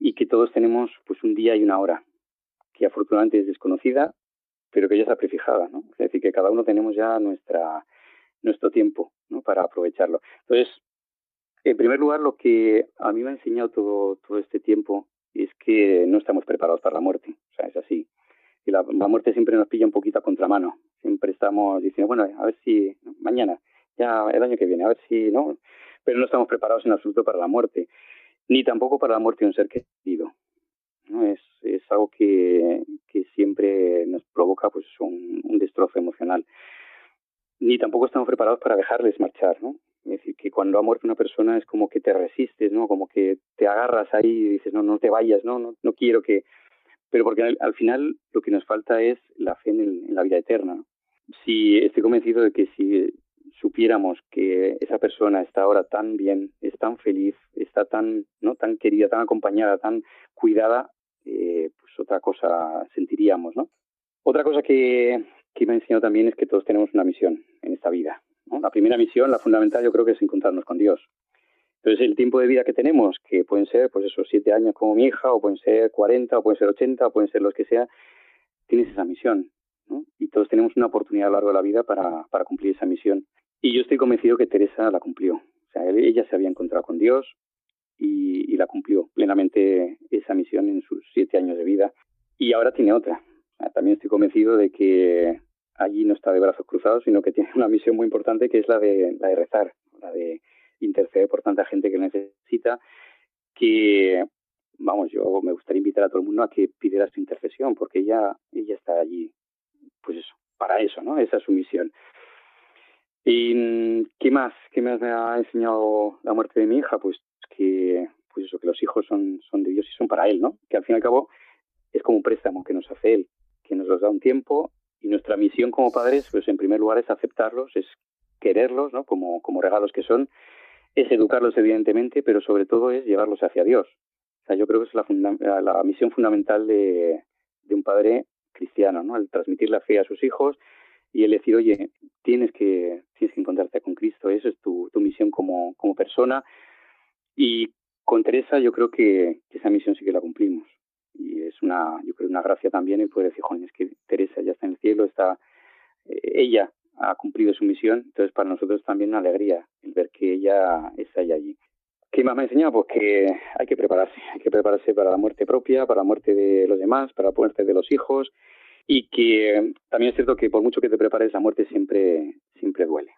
y que todos tenemos pues un día y una hora que afortunadamente es desconocida pero que ya está prefijada, ¿no? Es decir, que cada uno tenemos ya nuestra nuestro tiempo, ¿no? Para aprovecharlo. Entonces, en primer lugar, lo que a mí me ha enseñado todo todo este tiempo es que no estamos preparados para la muerte, o sea, es así. Y la, la muerte siempre nos pilla un poquito a contramano. Siempre estamos diciendo, bueno, a ver si mañana, ya el año que viene, a ver si, ¿no? Pero no estamos preparados en absoluto para la muerte, ni tampoco para la muerte de un ser querido. ¿no? Es, es algo que, que siempre nos provoca pues un, destrozo emocional. Ni tampoco estamos preparados para dejarles marchar, ¿no? Es decir, que cuando ha muerto una persona es como que te resistes, ¿no? Como que te agarras ahí y dices, no, no te vayas, ¿no? No, no quiero que... Pero porque al, al final lo que nos falta es la fe en la vida eterna. Si estoy convencido de que si supiéramos que esa persona está ahora tan bien, es tan feliz, está tan, ¿no? tan querida, tan acompañada, tan cuidada, eh, pues otra cosa sentiríamos, ¿no? Otra cosa que, que me ha enseñado también es que todos tenemos una misión en esta vida. La primera misión, la fundamental, yo creo que es encontrarnos con Dios. Entonces, el tiempo de vida que tenemos, que pueden ser, pues esos siete años como mi hija, o pueden ser cuarenta, o pueden ser ochenta, o pueden ser los que sea, tienes esa misión. ¿no? Y todos tenemos una oportunidad a lo largo de la vida para cumplir esa misión. Y yo estoy convencido que Teresa la cumplió. O sea, ella se había encontrado con Dios y, la cumplió plenamente esa misión en sus siete años de vida. Y ahora tiene otra. También estoy convencido de que allí no está de brazos cruzados, sino que tiene una misión muy importante que es la de, la de rezar, la de interceder por tanta gente que necesita, que, vamos, yo me gustaría invitar a todo el mundo a que pidiera su intercesión, porque ella, ella está allí, pues eso, para eso, ¿no? Esa es su misión. ¿Y qué más? ¿Qué más me ha enseñado la muerte de mi hija? Pues que, pues eso, que los hijos son, son de Dios y son para Él, ¿no? Que al fin y al cabo es como un préstamo que nos hace Él, que nos los da un tiempo y nuestra misión como padres, pues en primer lugar es aceptarlos, es quererlos, ¿no? Como, como regalos que son, es educarlos evidentemente, pero sobre todo es llevarlos hacia Dios. O sea, yo creo que es la, funda la misión fundamental de, de un padre cristiano, ¿no? El transmitir la fe a sus hijos y el decir, oye, tienes que, tienes que encontrarte con Cristo, eso es tu, tu misión como, como persona. Y con Teresa yo creo que, esa misión sí que la cumplimos. Y es una, yo creo, una gracia también el poder decir, joder, es que Teresa ya está en el cielo, está, eh, ella ha cumplido su misión, entonces para nosotros también una alegría el ver que ella está allí. ¿Qué más me ha enseñado? Pues que hay que prepararse, hay que prepararse para la muerte propia, para la muerte de los demás, para la muerte de los hijos, y que también es cierto que por mucho que te prepares, la muerte siempre, siempre duele,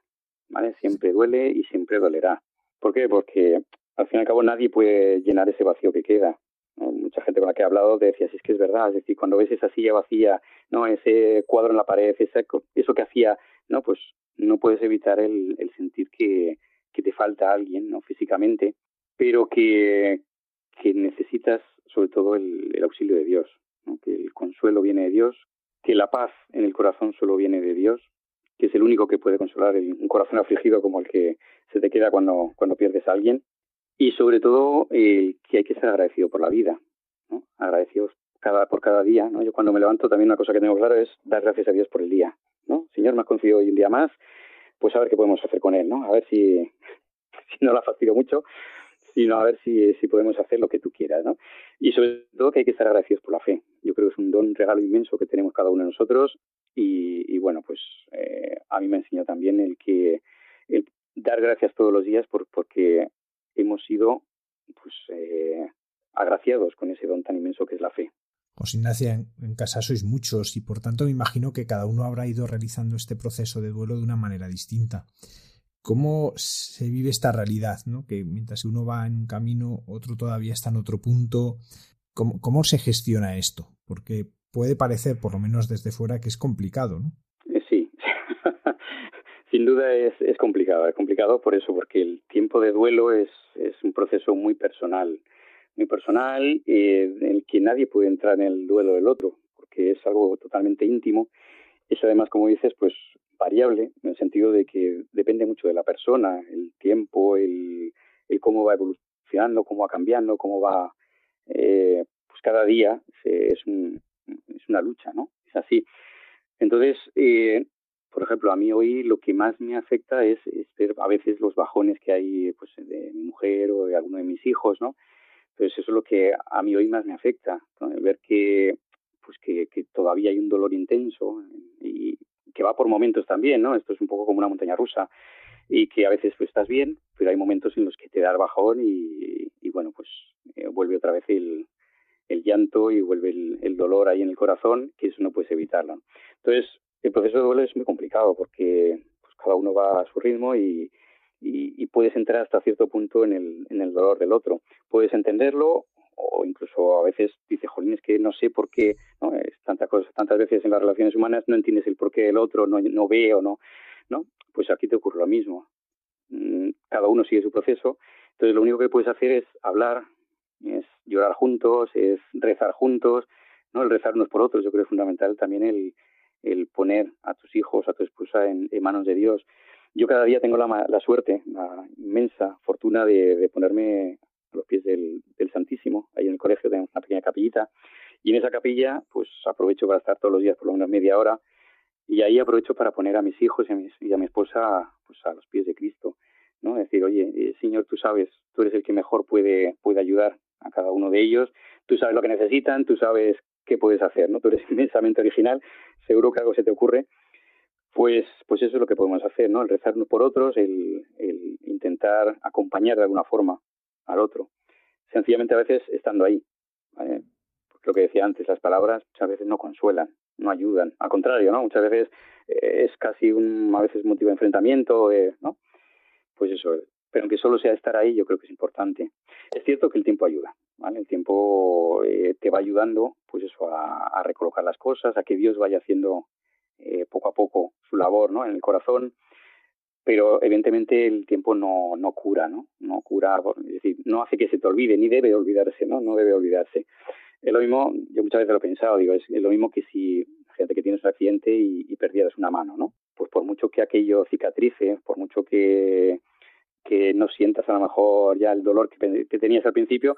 ¿vale? Siempre duele y siempre dolerá. ¿Por qué? Porque al fin y al cabo nadie puede llenar ese vacío que queda. Mucha gente con la que he hablado decía, si es que es verdad, es decir, cuando ves esa silla vacía, no ese cuadro en la pared, ese, eso que hacía, no, pues no puedes evitar el, el sentir que, que te falta alguien, no, físicamente, pero que, que necesitas sobre todo el, el auxilio de Dios, ¿no? que el consuelo viene de Dios, que la paz en el corazón solo viene de Dios, que es el único que puede consolar un corazón afligido como el que se te queda cuando, cuando pierdes a alguien, y sobre todo eh, que hay que ser agradecido por la vida, ¿no? agradecidos cada, por cada día. ¿no? Yo cuando me levanto también una cosa que tengo claro es dar gracias a Dios por el día. ¿no? Señor, me has concedido hoy un día más, pues a ver qué podemos hacer con él, ¿no? A ver si, si no la fastidio mucho, sino a ver si, si podemos hacer lo que tú quieras, ¿no? Y sobre todo que hay que estar agradecidos por la fe. Yo creo que es un don, un regalo inmenso que tenemos cada uno de nosotros y, bueno, pues eh, a mí me enseñó también el que el dar gracias todos los días por, porque hemos sido pues eh, agraciados con ese don tan inmenso que es la fe. José Ignacia, en, casa sois muchos y por tanto me imagino que cada uno habrá ido realizando este proceso de duelo de una manera distinta. ¿Cómo se vive esta realidad? ¿no? Que mientras uno va en un camino, otro todavía está en otro punto. ¿Cómo, se gestiona esto? Porque puede parecer, por lo menos desde fuera, que es complicado, ¿no? Eh, sí, sin duda es, es complicado. Es complicado por eso, porque el tiempo de duelo es, es un proceso muy personal muy personal, eh, en el que nadie puede entrar en el duelo del otro, porque es algo totalmente íntimo. Es además, como dices, pues variable, en el sentido de que depende mucho de la persona, el tiempo, el, el cómo va evolucionando, cómo va cambiando, cómo va, eh, pues cada día es, un, es una lucha, ¿no? Es así. Entonces, eh, por ejemplo, a mí hoy lo que más me afecta es, es, ver a veces los bajones que hay pues de mi mujer o de alguno de mis hijos, ¿no? Entonces eso es lo que a mí hoy más me afecta, ver que pues que, que, todavía hay un dolor intenso y que va por momentos también, ¿no? Esto es un poco como una montaña rusa y que a veces tú estás bien, pero hay momentos en los que te da el bajón y, y bueno, pues eh, vuelve otra vez el, el llanto y vuelve el, el, dolor ahí en el corazón, que eso no puedes evitarlo. Entonces, el proceso de duelo es muy complicado porque pues, cada uno va a su ritmo y, y, y, puedes entrar hasta cierto punto en el, en el dolor del otro. Puedes entenderlo o incluso a veces dice, jolín, es que no sé por qué, ¿no? Es tantas veces en las relaciones humanas no entiendes el por qué del otro, no, no ve o no, ¿no? Pues aquí te ocurre lo mismo. Mm, cada uno sigue su proceso. Entonces lo único que puedes hacer es hablar, es llorar juntos, es rezar juntos, ¿no? El rezar unos por otros, yo creo que es fundamental también el, el poner a tus hijos, a tu esposa en, en manos de Dios. Yo cada día tengo la, la suerte, la inmensa fortuna de, de ponerme a los pies del, del, Santísimo. Ahí en el colegio tenemos una pequeña capillita y en esa capilla pues aprovecho para estar todos los días por lo menos media hora y ahí aprovecho para poner a mis hijos y a, mis, y a mi esposa pues a los pies de Cristo. ¿no? Decir, oye, eh, Señor, tú sabes, tú eres el que mejor puede, puede ayudar a cada uno de ellos, tú sabes lo que necesitan, tú sabes qué puedes hacer, ¿no? Tú eres inmensamente original, seguro que algo se te ocurre pues, pues eso es lo que podemos hacer, ¿no? El rezarnos por otros, el, el intentar acompañar de alguna forma al otro. Sencillamente a veces estando ahí. ¿vale? Porque lo que decía antes, las palabras muchas veces no consuelan, no ayudan. Al contrario, ¿no? Muchas veces eh, es casi un, a veces motivo de enfrentamiento, eh, ¿no? Pues eso, pero aunque solo sea estar ahí, yo creo que es importante. Es cierto que el tiempo ayuda, ¿vale? El tiempo eh, te va ayudando, pues eso, a, a recolocar las cosas, a que Dios vaya haciendo eh, poco a poco su labor ¿no? en el corazón, pero evidentemente el tiempo no, no cura, ¿no? No cura, es decir, no hace que se te olvide, ni debe olvidarse, ¿no? No debe olvidarse. Es lo mismo, yo muchas veces lo he pensado, digo, es, lo mismo que si, gente que tienes un accidente y, y perdieras una mano, ¿no? Pues por mucho que aquello cicatrice, por mucho que, que no sientas a lo mejor ya el dolor que, que tenías al principio,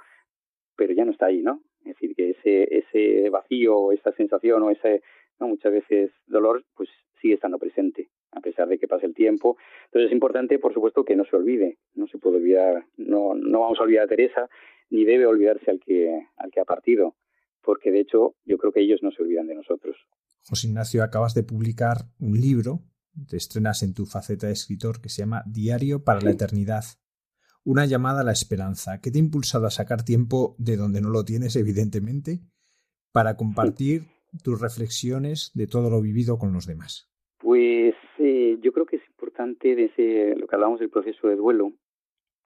pero ya no está ahí, ¿no? Es decir, que ese, ese vacío, esa sensación o ese, ¿no? muchas veces dolor pues sigue estando presente a pesar de que pase el tiempo. Entonces es importante, por supuesto, que no se olvide, no se puede olvidar, no, no vamos a olvidar a Teresa, ni debe olvidarse al que, al que ha partido, porque de hecho yo creo que ellos no se olvidan de nosotros. José Ignacio, acabas de publicar un libro, te estrenas en tu faceta de escritor, que se llama Diario para sí. la Eternidad. Una llamada a la esperanza. ¿Qué te ha impulsado a sacar tiempo de donde no lo tienes, evidentemente, para compartir tus reflexiones de todo lo vivido con los demás? Pues yo creo que es importante desde lo que hablamos del proceso de duelo,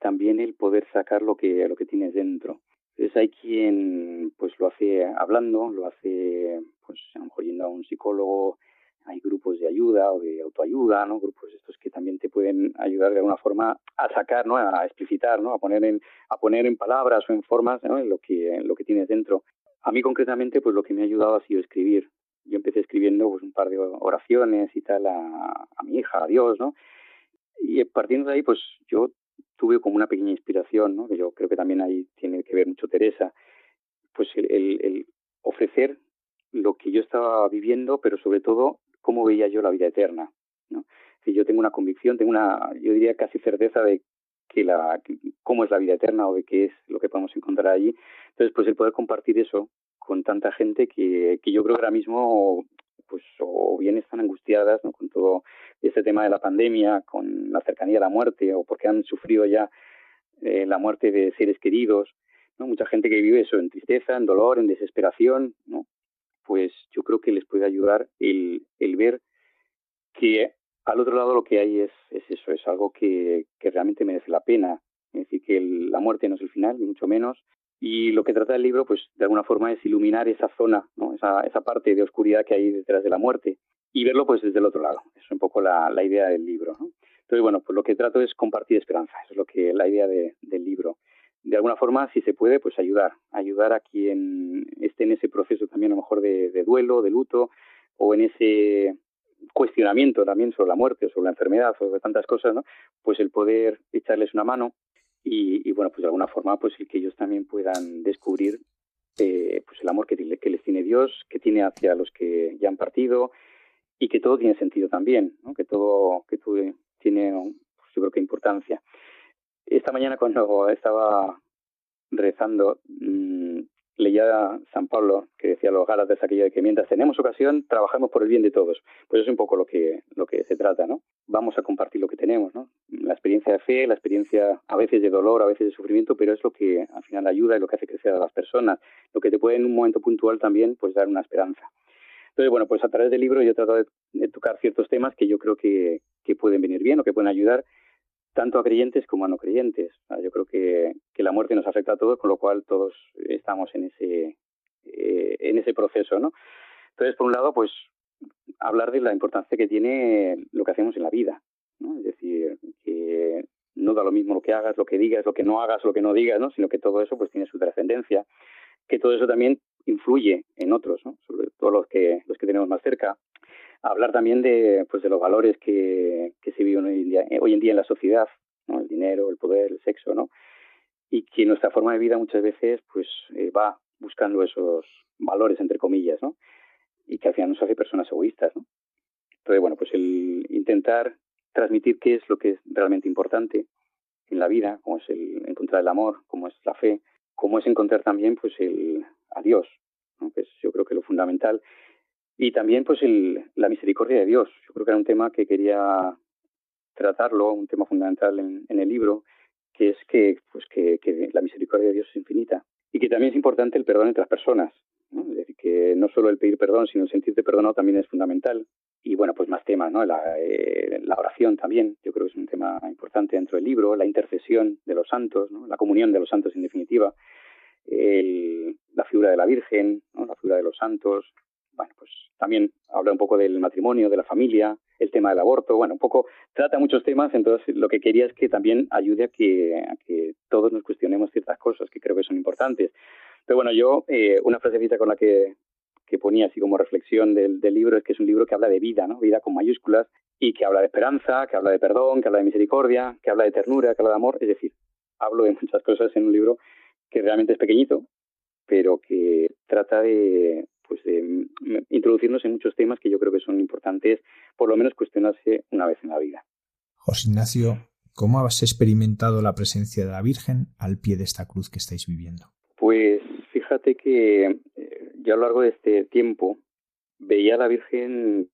también el poder sacar lo que lo que tienes dentro. Entonces hay quien pues lo hace hablando, lo hace pues a lo mejor yendo a un psicólogo, hay grupos de ayuda o de autoayuda, ¿no? Grupos estos que también te pueden ayudar de alguna forma a sacar, ¿no? A explicitar, ¿no? A poner en a poner en palabras o en formas, ¿no? lo que lo que tienes dentro. A mí concretamente, pues lo que me ha ayudado ha sido escribir. Yo empecé escribiendo pues un par de oraciones y tal a, a mi hija, a Dios, ¿no? Y partiendo de ahí, pues yo tuve como una pequeña inspiración, ¿no? Que yo creo que también ahí tiene que ver mucho Teresa, pues el, el, el ofrecer lo que yo estaba viviendo, pero sobre todo cómo veía yo la vida eterna, ¿no? Si yo tengo una convicción, tengo una, yo diría casi certeza de que la, cómo es la vida eterna o de qué es lo que podemos encontrar allí. Entonces, pues el poder compartir eso con tanta gente que, que yo creo que ahora mismo pues o bien están angustiadas con todo este tema de la pandemia, con la cercanía a la muerte, o porque han sufrido ya eh, la muerte de seres queridos, ¿no? Mucha gente que vive eso en tristeza, en dolor, en desesperación, ¿no? Pues yo creo que les puede ayudar el, el ver que al otro lado lo que hay es, es eso, es algo que, que realmente merece la pena. Es decir, que la muerte no es el final, ni mucho menos, y lo que trata el libro, pues de alguna forma es iluminar esa zona, ¿no? esa, esa parte de oscuridad que hay detrás de la muerte y verlo pues desde el otro lado. Es un poco la, idea del libro. ¿no? Entonces, bueno, pues lo que trato es compartir esperanza, eso es lo que la idea de, del libro. De alguna forma, si se puede, pues ayudar, ayudar a quien esté en ese proceso también a lo mejor de, de duelo, de luto, o en ese cuestionamiento también sobre la muerte o sobre la enfermedad o sobre tantas cosas, ¿no? Pues el poder echarles una mano y, bueno, pues de alguna forma, pues el que ellos también puedan descubrir eh, pues el amor que, les tiene Dios, que tiene hacia los que ya han partido y que todo tiene sentido también, ¿no? que todo que todo tiene, pues yo creo que importancia. Esta mañana cuando estaba rezando, mmm, leía San Pablo que decía a los Gálatas aquello de que mientras tenemos ocasión trabajamos por el bien de todos. Pues es un poco lo que lo que se trata, ¿no? Vamos a compartir lo que tenemos, ¿no? La experiencia de fe, la experiencia a veces de dolor, a veces de sufrimiento, pero es lo que al final ayuda y lo que hace crecer a las personas, lo que te puede en un momento puntual también pues dar una esperanza. Entonces, bueno, pues a través del libro yo he tratado de, tocar ciertos temas que yo creo que, que pueden venir bien o que pueden ayudar tanto a creyentes como a no creyentes. Yo creo que, la muerte nos afecta a todos, con lo cual todos estamos en ese, eh, en ese proceso, ¿no? Entonces, por un lado, pues hablar de la importancia que tiene lo que hacemos en la vida, ¿no? Es decir, que no da lo mismo lo que hagas, lo que digas, lo que no hagas, lo que no digas, ¿no? Sino que todo eso pues tiene su trascendencia, que todo eso también influye en otros. Sobre todo los que los que tenemos más cerca, hablar también de, pues, de los valores que, que se viven hoy en, día, hoy en día en la sociedad, ¿no? el dinero, el poder, el sexo, ¿no? y que nuestra forma de vida muchas veces pues eh, va buscando esos valores entre comillas, ¿no? y que al final nos hace personas egoístas. ¿no? Entonces, bueno, pues el intentar transmitir qué es lo que es realmente importante en la vida, como es el encontrar el amor, como es la fe, como es encontrar también pues el a Dios, ¿no? que es yo creo que lo fundamental y también, pues, el, la misericordia de Dios. Yo creo que era un tema que quería tratarlo, un tema fundamental en, el libro, que es que, pues, que, la misericordia de Dios es infinita. Y que también es importante el perdón entre las personas. Es decir, que no solo el pedir perdón, sino el sentirte perdonado también es fundamental. Y bueno, pues más temas, ¿no? La, eh, la oración también, yo creo que es un tema importante dentro del libro, la intercesión de los santos, ¿no? la comunión de los santos en definitiva, la figura de la Virgen, ¿no? la figura de los santos, bueno, pues también habla un poco del matrimonio, de la familia, el tema del aborto, bueno, un poco trata muchos temas, entonces lo que quería es que también ayude a que, a que todos nos cuestionemos ciertas cosas que creo que son importantes. Pero bueno, yo, eh, una frasecita con la que, que ponía así como reflexión del, del libro es que es un libro que habla de vida, ¿no? Vida con mayúsculas y que habla de esperanza, que habla de perdón, que habla de misericordia, que habla de ternura, que habla de amor, es decir, hablo de muchas cosas en un libro que realmente es pequeñito, pero que trata de, pues de introducirnos en muchos temas que yo creo que son importantes, por lo menos cuestionarse una vez en la vida. José Ignacio, ¿cómo has experimentado la presencia de la Virgen al pie de esta cruz que estáis viviendo? Pues fíjate que eh, yo a lo largo de este tiempo veía a la Virgen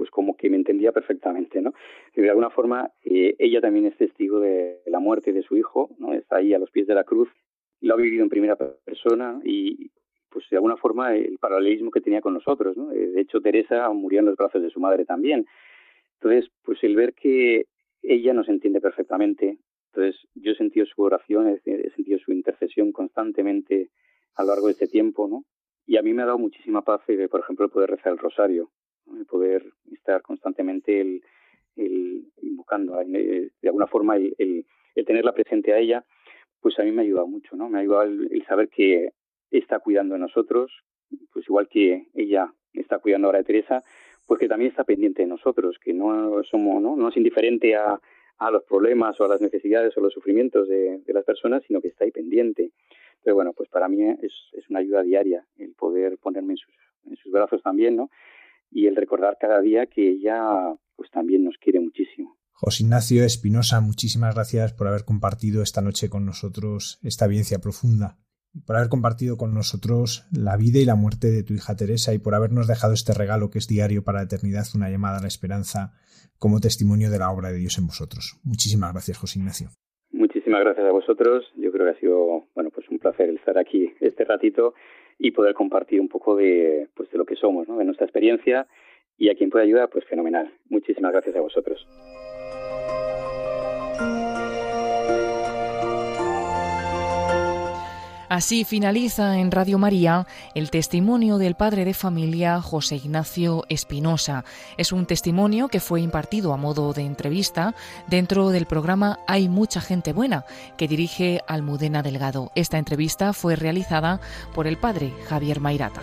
pues como que me entendía perfectamente, ¿no? Y de alguna forma eh, ella también es testigo de la muerte de su hijo, ¿no? Está ahí a los pies de la cruz, lo ha vivido en primera persona y, pues de alguna forma el paralelismo que tenía con nosotros, ¿no? Eh, de hecho, Teresa murió en los brazos de su madre también. Entonces, pues el ver que ella nos entiende perfectamente, entonces yo he sentido su oración, he sentido su intercesión constantemente a lo largo de este tiempo, ¿no? Y a mí me ha dado muchísima paz, eh, por ejemplo, poder rezar el rosario, poder estar constantemente el, el invocando, eh, de alguna forma el, el tenerla presente a ella, pues a mí me ha ayudado mucho, ¿no? Me ha ayudado el, el saber que está cuidando de nosotros, pues igual que ella está cuidando ahora de Teresa, pues que también está pendiente de nosotros, que no somos, no, no es indiferente a, a los problemas o a las necesidades o los sufrimientos de, de, las personas, sino que está ahí pendiente. Pero bueno, pues para mí es, es una ayuda diaria el poder ponerme en sus, en sus brazos también, ¿no? Y el recordar cada día que ella pues también nos quiere muchísimo. José Ignacio Espinosa, muchísimas gracias por haber compartido esta noche con nosotros esta evidencia profunda por haber compartido con nosotros la vida y la muerte de tu hija Teresa y por habernos dejado este regalo que es diario para la eternidad, una llamada a la esperanza como testimonio de la obra de Dios en vosotros. Muchísimas gracias, José Ignacio. Muchísimas gracias a vosotros. Yo creo que ha sido bueno pues un placer estar aquí este ratito y poder compartir un poco de pues de lo que somos, de nuestra experiencia y a quien pueda ayudar, pues fenomenal. Muchísimas gracias a vosotros. Así finaliza en Radio María el testimonio del padre de familia José Ignacio Espinosa. Es un testimonio que fue impartido a modo de entrevista dentro del programa Hay mucha gente buena que dirige Almudena Delgado. Esta entrevista fue realizada por el padre Javier Mairata.